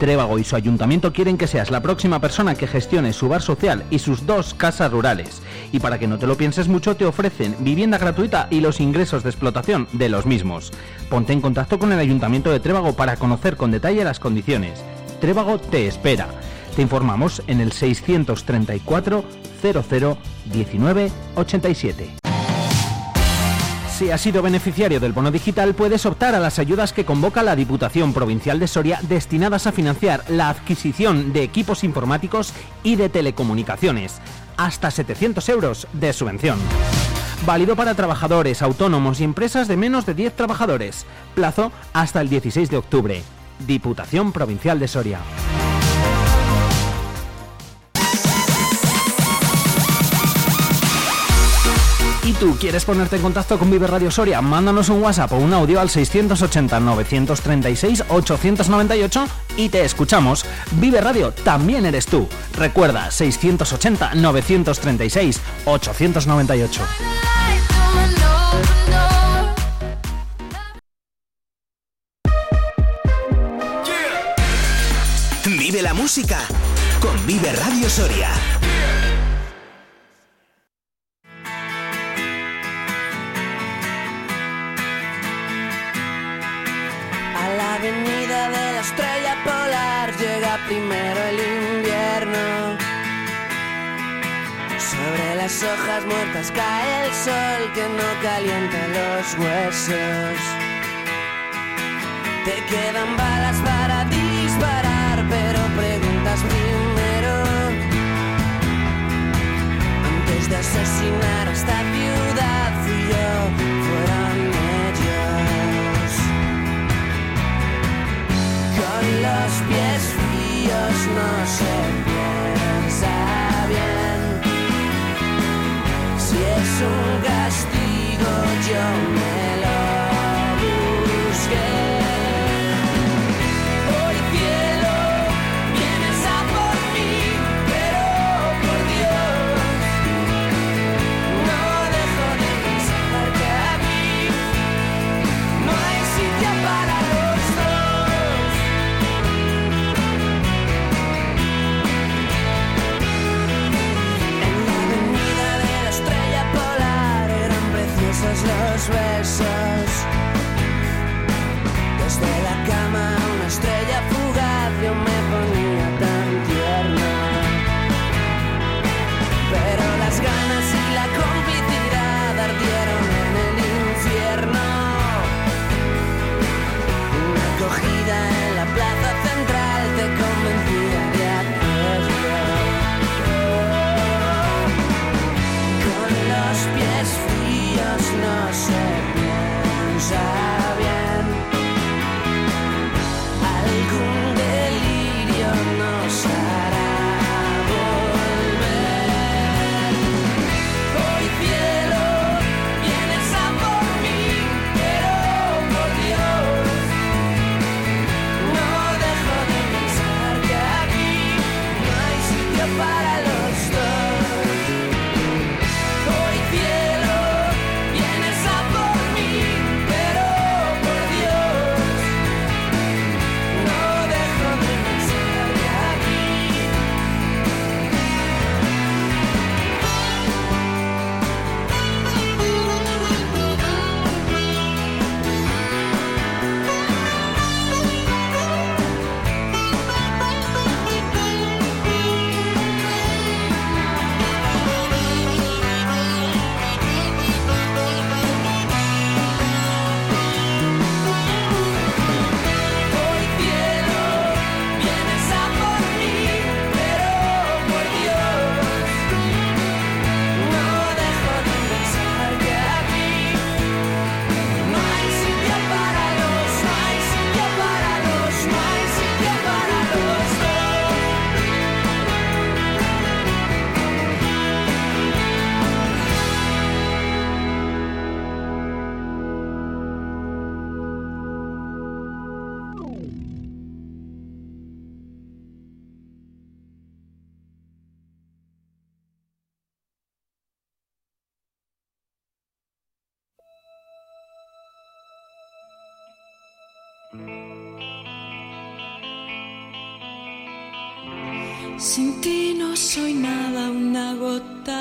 Trébago y su ayuntamiento quieren que seas la próxima persona que gestione su bar social y sus dos casas rurales. Y para que no te lo pienses mucho, te ofrecen vivienda gratuita y los ingresos de explotación de los mismos. Ponte en contacto con el ayuntamiento de Trébago para conocer con detalle las condiciones. Trébago te espera. Te informamos en el 634 00 19 87. Si has sido beneficiario del bono digital, puedes optar a las ayudas que convoca la Diputación Provincial de Soria destinadas a financiar la adquisición de equipos informáticos y de telecomunicaciones. Hasta 700 euros de subvención. Válido para trabajadores, autónomos y empresas de menos de 10 trabajadores. Plazo hasta el 16 de octubre. Diputación Provincial de Soria. Tú quieres ponerte en contacto con Vive Radio Soria, mándanos un WhatsApp o un audio al 680-936-898 y te escuchamos. Vive Radio también eres tú. Recuerda, 680-936-898. Vive la música con Vive Radio Soria. Avenida de la estrella polar llega primero el invierno. Sobre las hojas muertas cae el sol que no calienta los huesos. Te quedan balas para disparar, pero preguntas primero. Antes de asesinar a esta ciudad, fui yo, los pies fríos no se piensa bien. Si es un castigo, yo me lo busqué. says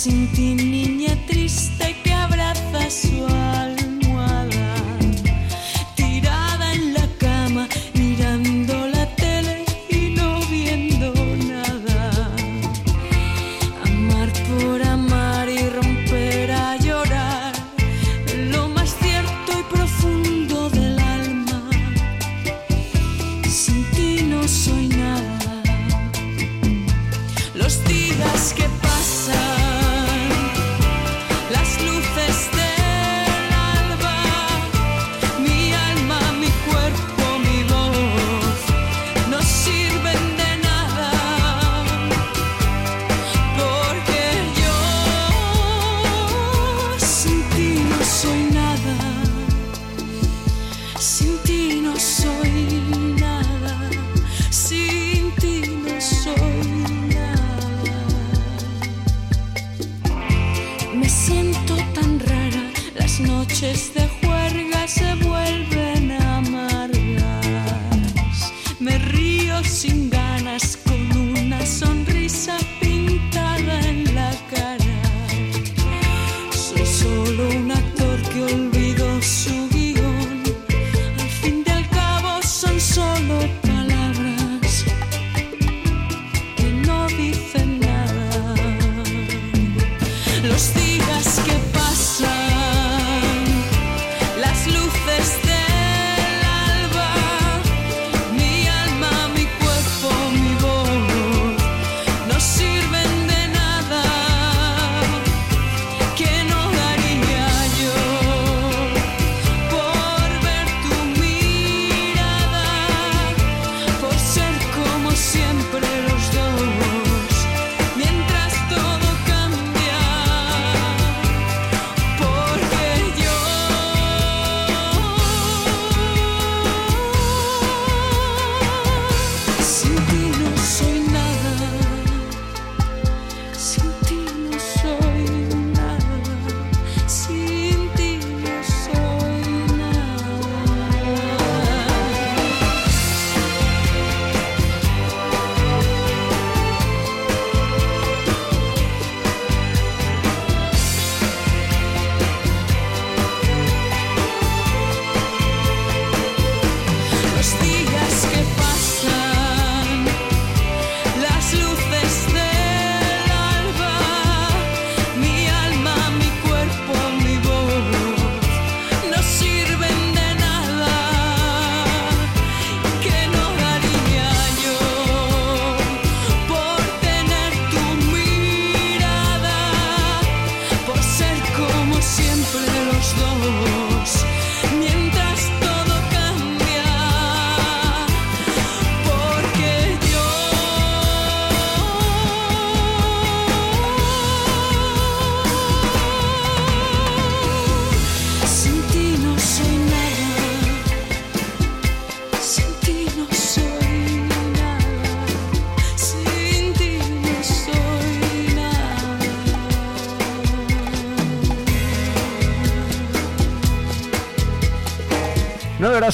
sin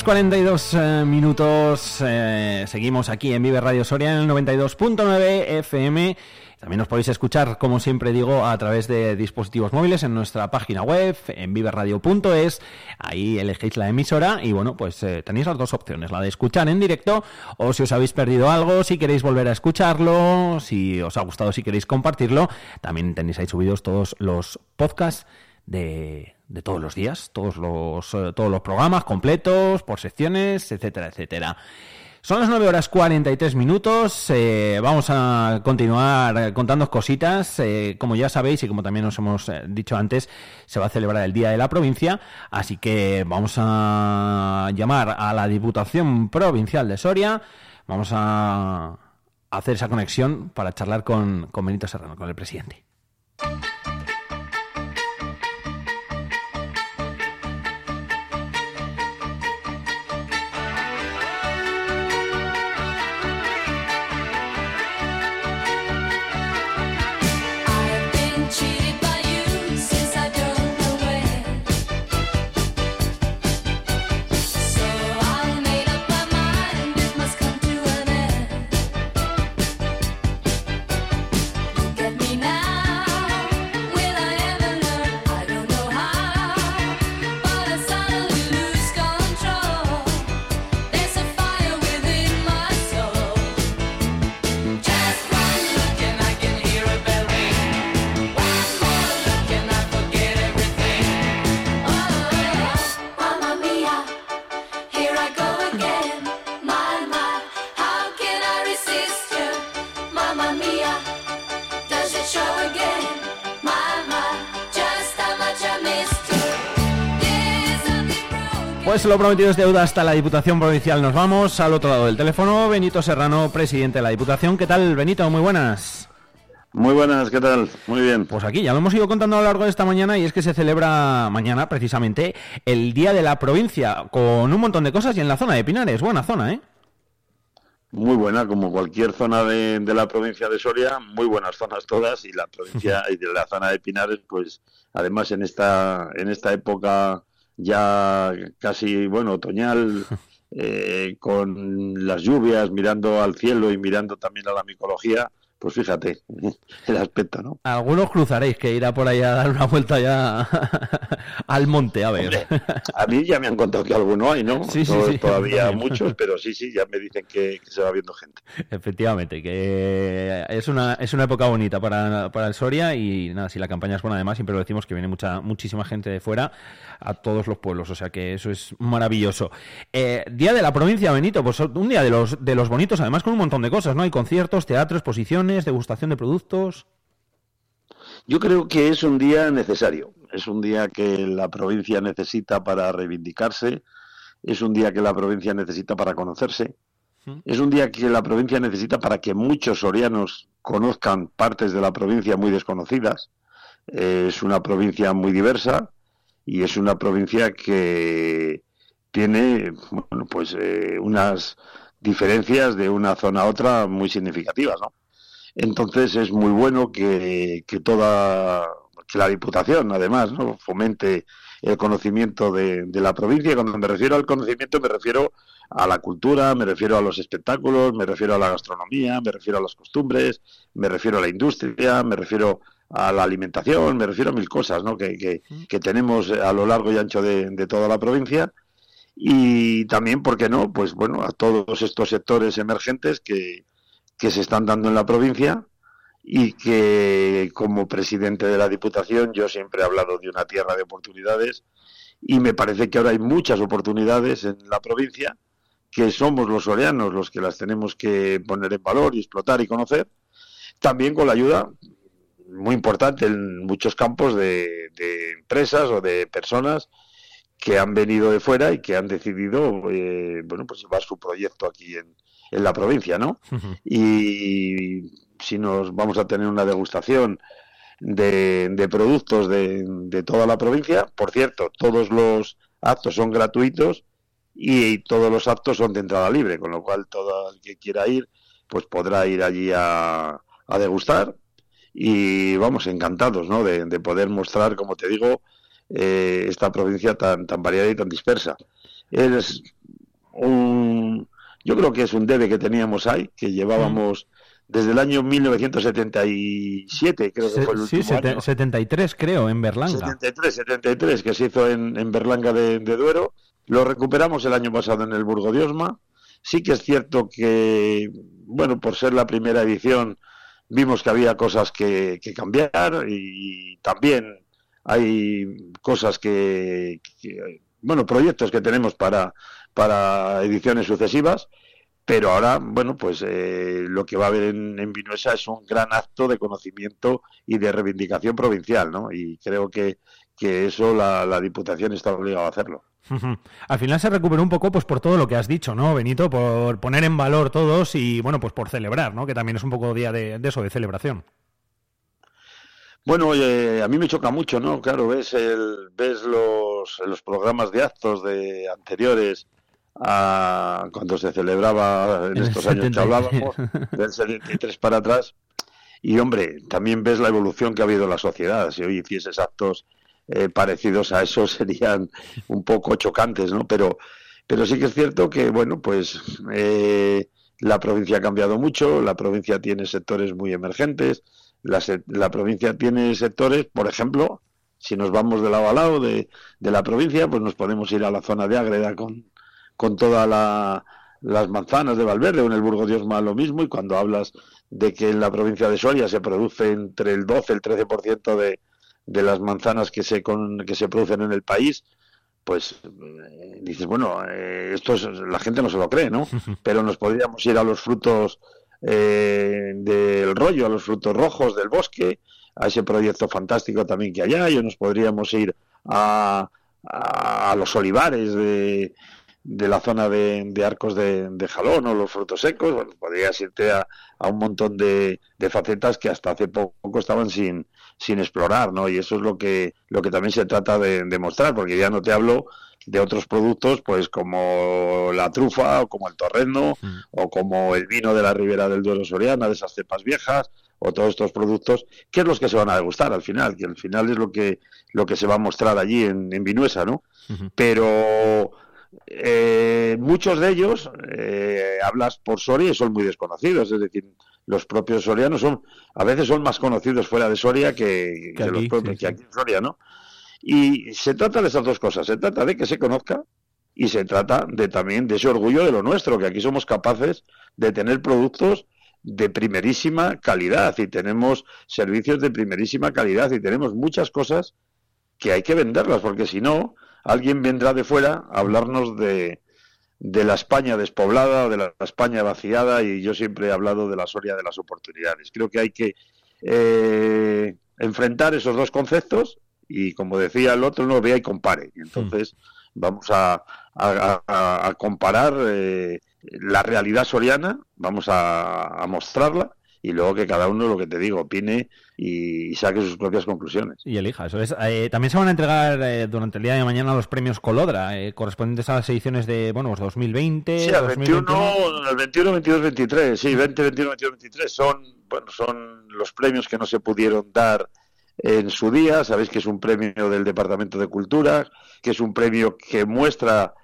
42 eh, minutos. eh, seguimos aquí en Vive Radio Soria en el 92.9 FM. También nos podéis escuchar, como siempre digo, a través de dispositivos móviles en nuestra página web, en viveradio.es. Ahí elegéis la emisora y bueno, pues eh, tenéis las dos opciones, la de escuchar en directo o si os habéis perdido algo, si queréis volver a escucharlo, si os ha gustado, si queréis compartirlo. También tenéis ahí subidos todos los podcasts de, de todos los días, todos los, eh, todos los programas completos, por secciones, etcétera, etcétera. Son las 9 horas 43 minutos. eh, vamos a continuar eh, contando cositas. como ya sabéis y como también os hemos dicho antes, se va a celebrar el Día de la Provincia. Así que vamos a llamar a la Diputación Provincial de Soria. Vamos a hacer esa conexión para charlar con, con Benito Serrano, con el presidente. Lo prometido es deuda hasta la Diputación Provincial. Nos vamos al otro lado del teléfono. Benito Serrano, presidente de la Diputación. ¿Qué tal, Benito? Muy buenas. Muy buenas, ¿qué tal? Muy bien. Pues aquí ya lo hemos ido contando a lo largo de esta mañana y es que se celebra mañana precisamente el Día de la Provincia con un montón de cosas y en la zona de Pinares. Buena zona, ¿eh? muy buena, como cualquier zona de, de la provincia de Soria, muy buenas zonas todas y la provincia y de la zona de Pinares, pues además en esta en esta época ya casi bueno otoñal (laughs) eh, con las lluvias mirando al cielo y mirando también a la micología, pues fíjate (laughs) el aspecto, ¿no? Algunos cruzaréis que irá por ahí a dar una vuelta ya (laughs) al monte, a ver. A mí ya me han contado que alguno hay, ¿no? Sí, sí, No sí. Todavía (laughs) muchos, pero sí, sí, ya me dicen que, que se va viendo gente. Efectivamente, que es una, es una época bonita para, para el Soria y nada, si la campaña es buena además, siempre lo decimos que viene mucha muchísima gente de fuera a todos los pueblos, o sea que eso es maravilloso. Eh, día de la provincia, Benito, pues un día de los, de los bonitos, además con un montón de cosas, ¿no? Hay conciertos, teatro, exposiciones, degustación de productos. Yo creo que es un día necesario, es un día que la provincia necesita para reivindicarse, es un día que la provincia necesita para conocerse, es un día que la provincia necesita para que muchos sorianos conozcan partes de la provincia muy desconocidas. Eh, es una provincia muy diversa y es una provincia que tiene bueno, pues eh, unas diferencias de una zona a otra muy significativas, ¿no? Entonces es muy bueno que, que toda que la Diputación, además, ¿no? fomente el conocimiento de, de la provincia. Cuando me refiero al conocimiento, me refiero a la cultura, me refiero a los espectáculos, me refiero a la gastronomía, me refiero a las costumbres, me refiero a la industria, me refiero a la alimentación, me refiero a mil cosas ¿no? que, que, que tenemos a lo largo y ancho de, de toda la provincia y también, ¿por qué no? Pues bueno, a todos estos sectores emergentes que, que se están dando en la provincia y que como presidente de la Diputación yo siempre he hablado de una tierra de oportunidades y me parece que ahora hay muchas oportunidades en la provincia que somos los soreanos los que las tenemos que poner en valor y explotar y conocer, también con la ayuda muy importante en muchos campos de, de empresas o de personas que han venido de fuera y que han decidido eh, bueno pues llevar su proyecto aquí en, en la provincia, ¿no? Y si nos vamos a tener una degustación de, de productos de, de toda la provincia, por cierto, todos los actos son gratuitos y todos los actos son de entrada libre, con lo cual todo el que quiera ir, pues podrá ir allí a, a degustar y vamos encantados, ¿no? De, de poder mostrar, como te digo, eh, esta provincia tan, tan variada y tan dispersa. Es un, yo creo que es un debe que teníamos ahí, que llevábamos desde el año 1977, creo que fue el sí, último sete- año. 73 creo, en Berlanga. 73, 73, que se hizo en, en Berlanga de, de Duero. Lo recuperamos el año pasado en el Burgo de Osma. Sí que es cierto que, bueno, por ser la primera edición, vimos que había cosas que, que cambiar y también hay cosas que, que- bueno, proyectos que tenemos para, para ediciones sucesivas. Pero ahora, bueno, pues eh, lo que va a haber en, en Vinuesa es un gran acto de conocimiento y de reivindicación provincial, ¿no? Y creo que, que eso la, la Diputación está obligada a hacerlo. (laughs) Al final se recuperó un poco pues por todo lo que has dicho, ¿no, Benito? Por poner en valor todos y, bueno, pues por celebrar, ¿no? Que también es un poco día de, de eso, de celebración. Bueno, eh, a mí me choca mucho, ¿no? Claro, ves el, ves los, los programas de actos de anteriores a cuando se celebraba en estos años que 73. hablábamos, del 73 para atrás. Y hombre, también ves la evolución que ha habido en la sociedad. Si hoy hicieses actos eh, parecidos a eso (laughs) serían un poco chocantes, ¿no? Pero, pero sí que es cierto que, bueno, pues eh, la provincia ha cambiado mucho, la provincia tiene sectores muy emergentes, la, la provincia tiene sectores, por ejemplo, si nos vamos de lado a lado de, de la provincia, pues nos podemos ir a la zona de Ágreda con, con todas las manzanas de Valverde o en el Burgo de Osma lo mismo y cuando hablas de que en la provincia de Soria se produce entre el 12 y el 13% de, de las manzanas que se, con, que se producen en el país, pues eh, dices, bueno, eh, esto es- la gente no se lo cree, ¿no? (laughs) Pero nos podríamos ir a los frutos eh, del rollo, a los frutos rojos del bosque, a ese proyecto fantástico también que hay ahí, o nos podríamos ir a, a, a los olivares de, de la zona de, de arcos de, de jalón o los frutos secos, bueno, podrías irte a, a un montón de, de facetas que hasta hace poco estaban sin, sin explorar, ¿no? Y eso es lo que, lo que también se trata de demostrar, porque ya no te hablo de otros productos, pues como la trufa, o como el torrendo, o como el vino de la Ribera del Duero Soriana, de esas cepas viejas, o todos estos productos, que es los que se van a degustar al final, que al final es lo que, lo que se va a mostrar allí en, en Vinuesa, ¿no? Pero eh, muchos de ellos eh, hablas por Soria y son muy desconocidos, es decir, los propios sorianos son a veces son más conocidos fuera de Soria que, Que que los propios sí, que aquí en Soria, ¿no? Y se trata de esas dos cosas, se trata de que se conozca y se trata de también de ese orgullo de lo nuestro, que aquí somos capaces de tener productos de primerísima calidad y tenemos servicios de primerísima calidad y tenemos muchas cosas que hay que venderlas, porque si no, alguien vendrá de fuera a hablarnos de, de la España despoblada o de la España vaciada y yo siempre he hablado de la Soria de las oportunidades. Creo que hay que eh, enfrentar esos dos conceptos y como decía el otro, no vea y compare. Y entonces vamos a, a- a- a comparar eh, la realidad soriana, vamos a, a mostrarla y luego que cada uno, lo que te digo, opine y, saque sus propias conclusiones. Y elija, eso es. Eh, también se van a entregar eh, durante el día de mañana los premios Colodra, eh, correspondientes a las ediciones de, bueno, pues 2020, Sí, al 21, 2021. al 21, 22, 23, sí, 20, 21, 22, 23 son, bueno, son los premios que no se pudieron dar en su día. Sabéis que es un premio del Departamento de Cultura, que es un premio que muestra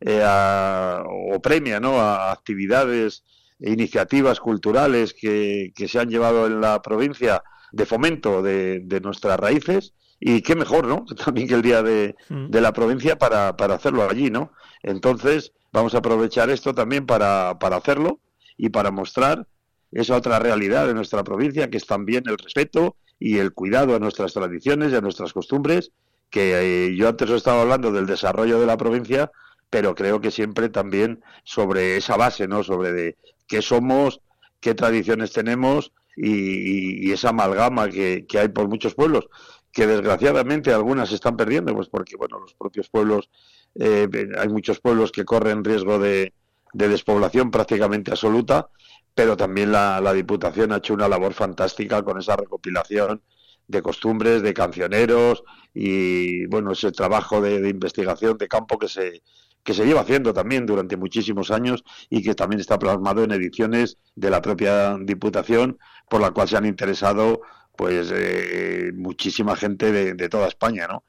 eh, a- o premia ¿no? a actividades iniciativas culturales que, que se han llevado en la provincia de fomento de, de nuestras raíces. Y qué mejor, ¿no? (laughs) También que el día de, de la provincia para, para hacerlo allí, ¿no? Entonces, vamos a aprovechar esto también para, para hacerlo y para mostrar esa otra realidad de nuestra provincia, que es también el respeto y el cuidado a nuestras tradiciones y a nuestras costumbres, que eh, yo antes os estaba hablando del desarrollo de la provincia, pero creo que siempre también sobre esa base, ¿no? Sobre de qué somos, qué tradiciones tenemos y, esa amalgama que, hay por muchos pueblos, que desgraciadamente algunas están perdiendo, pues porque, bueno, los propios pueblos, eh, hay muchos pueblos que corren riesgo de, de despoblación prácticamente absoluta, pero también la, la Diputación ha hecho una labor fantástica con esa recopilación de costumbres, de cancioneros y bueno, ese trabajo de investigación de campo que se, que se lleva haciendo también durante muchísimos años y que también está plasmado en ediciones de la propia Diputación, por la cual se han interesado pues eh, muchísima gente de, de toda España, ¿no?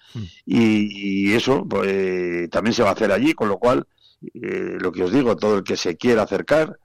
Y, y eso pues, también se va a hacer allí, con lo cual, eh, lo que os digo, todo el que se quiera acercar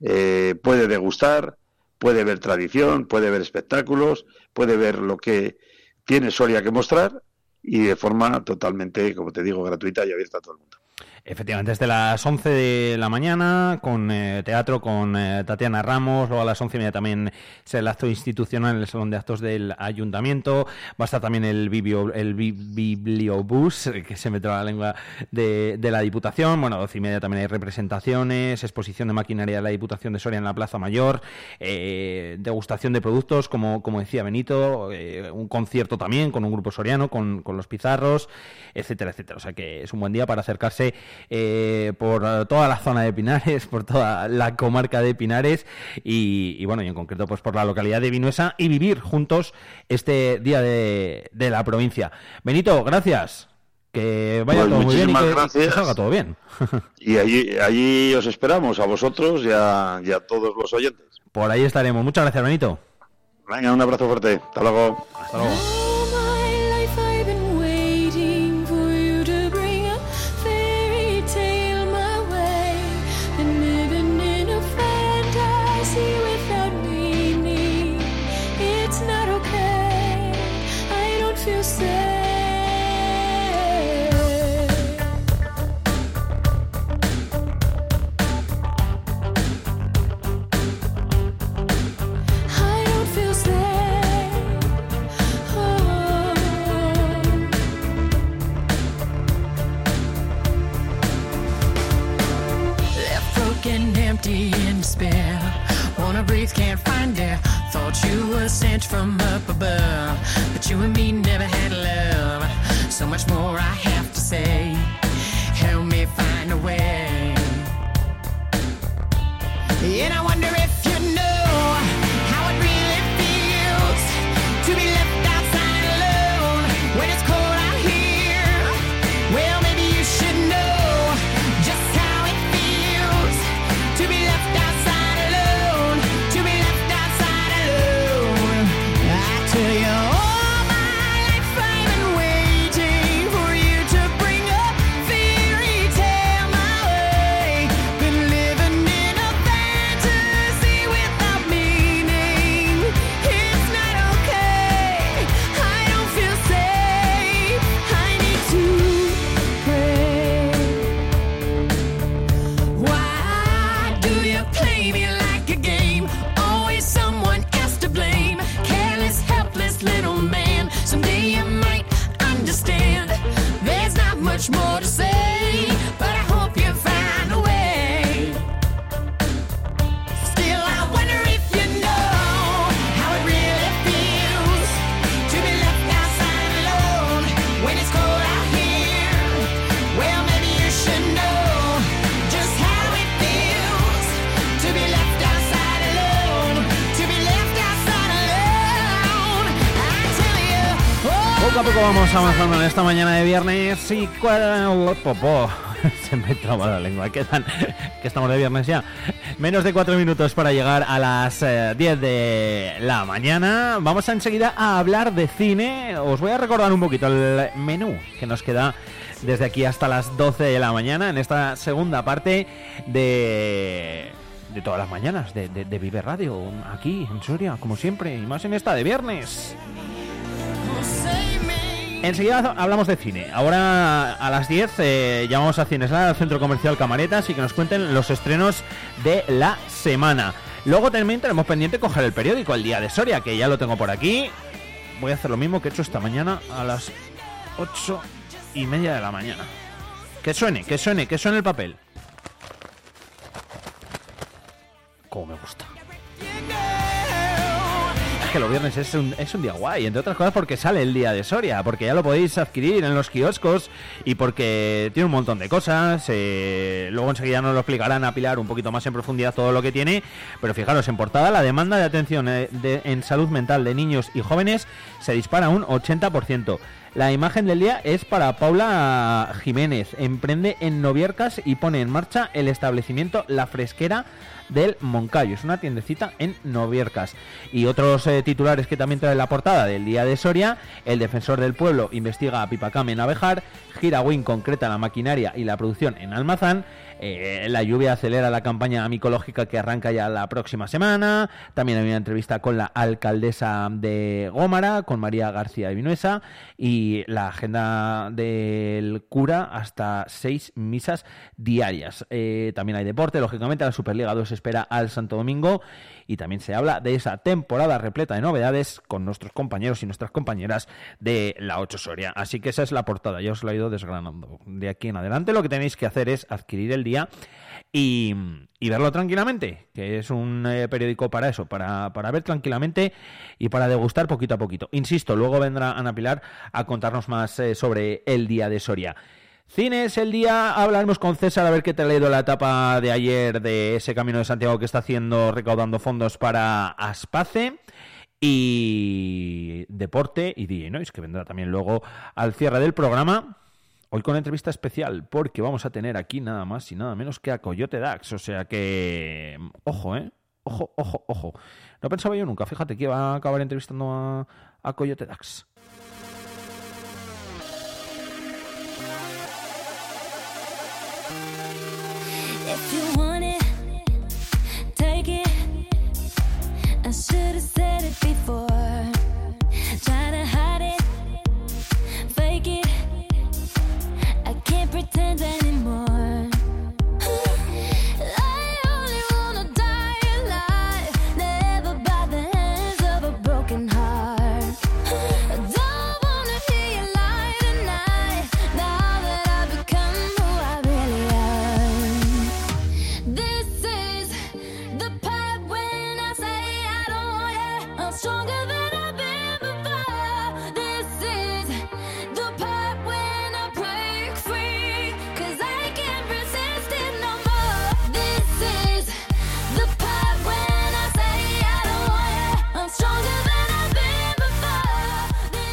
eh, puede degustar, puede ver tradición, puede ver espectáculos, puede ver lo que tiene Soria que mostrar y de forma totalmente, como te digo, gratuita y abierta a todo el mundo. Efectivamente, desde las 11 de la mañana con eh, teatro con eh, Tatiana Ramos, luego a las 11 y media también es el acto institucional en el Salón de Actos del Ayuntamiento, va a estar también el, bibio, el bi- bibliobús, eh, que se me traba la lengua, de, de la Diputación, bueno, a 12 y media también hay representaciones, exposición de maquinaria de la Diputación de Soria en la Plaza Mayor, eh, degustación de productos, como, como decía Benito, un concierto también con un grupo soriano, con, con los pizarros, etcétera, etcétera. O sea que es un buen día para acercarse eh, por toda la zona de Pinares, (laughs) por toda la comarca de Pinares y, y, bueno, y en concreto pues por la localidad de Vinuesa y vivir juntos este día de, de la provincia. Benito, gracias. Que vaya Pues todo muy bien y que, gracias. salga todo bien. (laughs) Y allí, allí os esperamos, a vosotros y a, y a todos los oyentes. Por ahí estaremos. Muchas gracias, Benito. Venga, un abrazo fuerte. Hasta luego. Hasta luego. Poco a poco vamos avanzando en esta mañana de viernes y cuál popó. (laughs) Se me traba la lengua. Quedan que estamos de viernes ya. Menos de cuatro minutos para llegar a las eh, 10 de la mañana. Vamos enseguida a hablar de cine. Os voy a recordar un poquito el menú que nos queda desde aquí hasta las 12 de la mañana en esta segunda parte de de todas las mañanas de, de- de Vive Radio aquí en Soria como siempre y más en esta de viernes. Enseguida hablamos de cine. Ahora a las 10 eh, llamamos a Cinesla, al Centro Comercial Camaretas, y que nos cuenten los estrenos de la semana. Luego también tenemos pendiente coger el periódico El Día de Soria, que ya lo tengo por aquí. Voy a hacer lo mismo que he hecho esta mañana a las 8 y media de la mañana. Que suene, que suene, que suene el papel. Como me gusta. Que los viernes es un, es un día guay, entre otras cosas porque sale el día de Soria, porque ya lo podéis adquirir en los kioscos y porque tiene un montón de cosas. eh, luego enseguida nos lo explicarán a Pilar un poquito más en profundidad todo lo que tiene. Pero fijaros, en portada la demanda de atención eh, en salud mental de niños y jóvenes se dispara un 80%. La imagen del día es para Paula Jiménez. Emprende en Noviercas y pone en marcha el establecimiento La Fresquera del Moncayo. Es una tiendecita en Noviercas. Y otros eh, titulares que también trae la portada del día de Soria. El defensor del pueblo investiga a Pipacame en Abejar. Girawin concreta la maquinaria y la producción en Almazán. Eh, la lluvia acelera la campaña micológica que arranca ya la próxima semana. También hay una entrevista con la alcaldesa de Gómara, con María García de Vinuesa. Y la agenda del cura hasta seis misas diarias. Eh, también hay deporte, lógicamente la Superliga 2 espera al Santo Domingo. Y también se habla de esa temporada repleta de novedades con nuestros compañeros y nuestras compañeras de la 8 Soria. Así que esa es la portada, ya os la he ido desgranando. De aquí en adelante lo que tenéis que hacer es adquirir el día y, verlo tranquilamente, que es un eh, periódico para eso, para, para ver tranquilamente y para degustar poquito a poquito. Insisto, luego vendrá Ana Pilar a contarnos más eh, sobre el día de Soria. Cines el día, hablaremos con César a ver qué te ha leído la etapa de ayer de ese Camino de Santiago que está haciendo recaudando fondos para Aspace y deporte y DJ Noise que vendrá también luego al cierre del programa. Hoy con entrevista especial porque vamos a tener aquí nada más y nada menos que a Coyote Dax, o sea que ojo, eh. Ojo, ojo, ojo. No pensaba yo nunca, fíjate que iba a acabar entrevistando a, Coyote Dax. Before.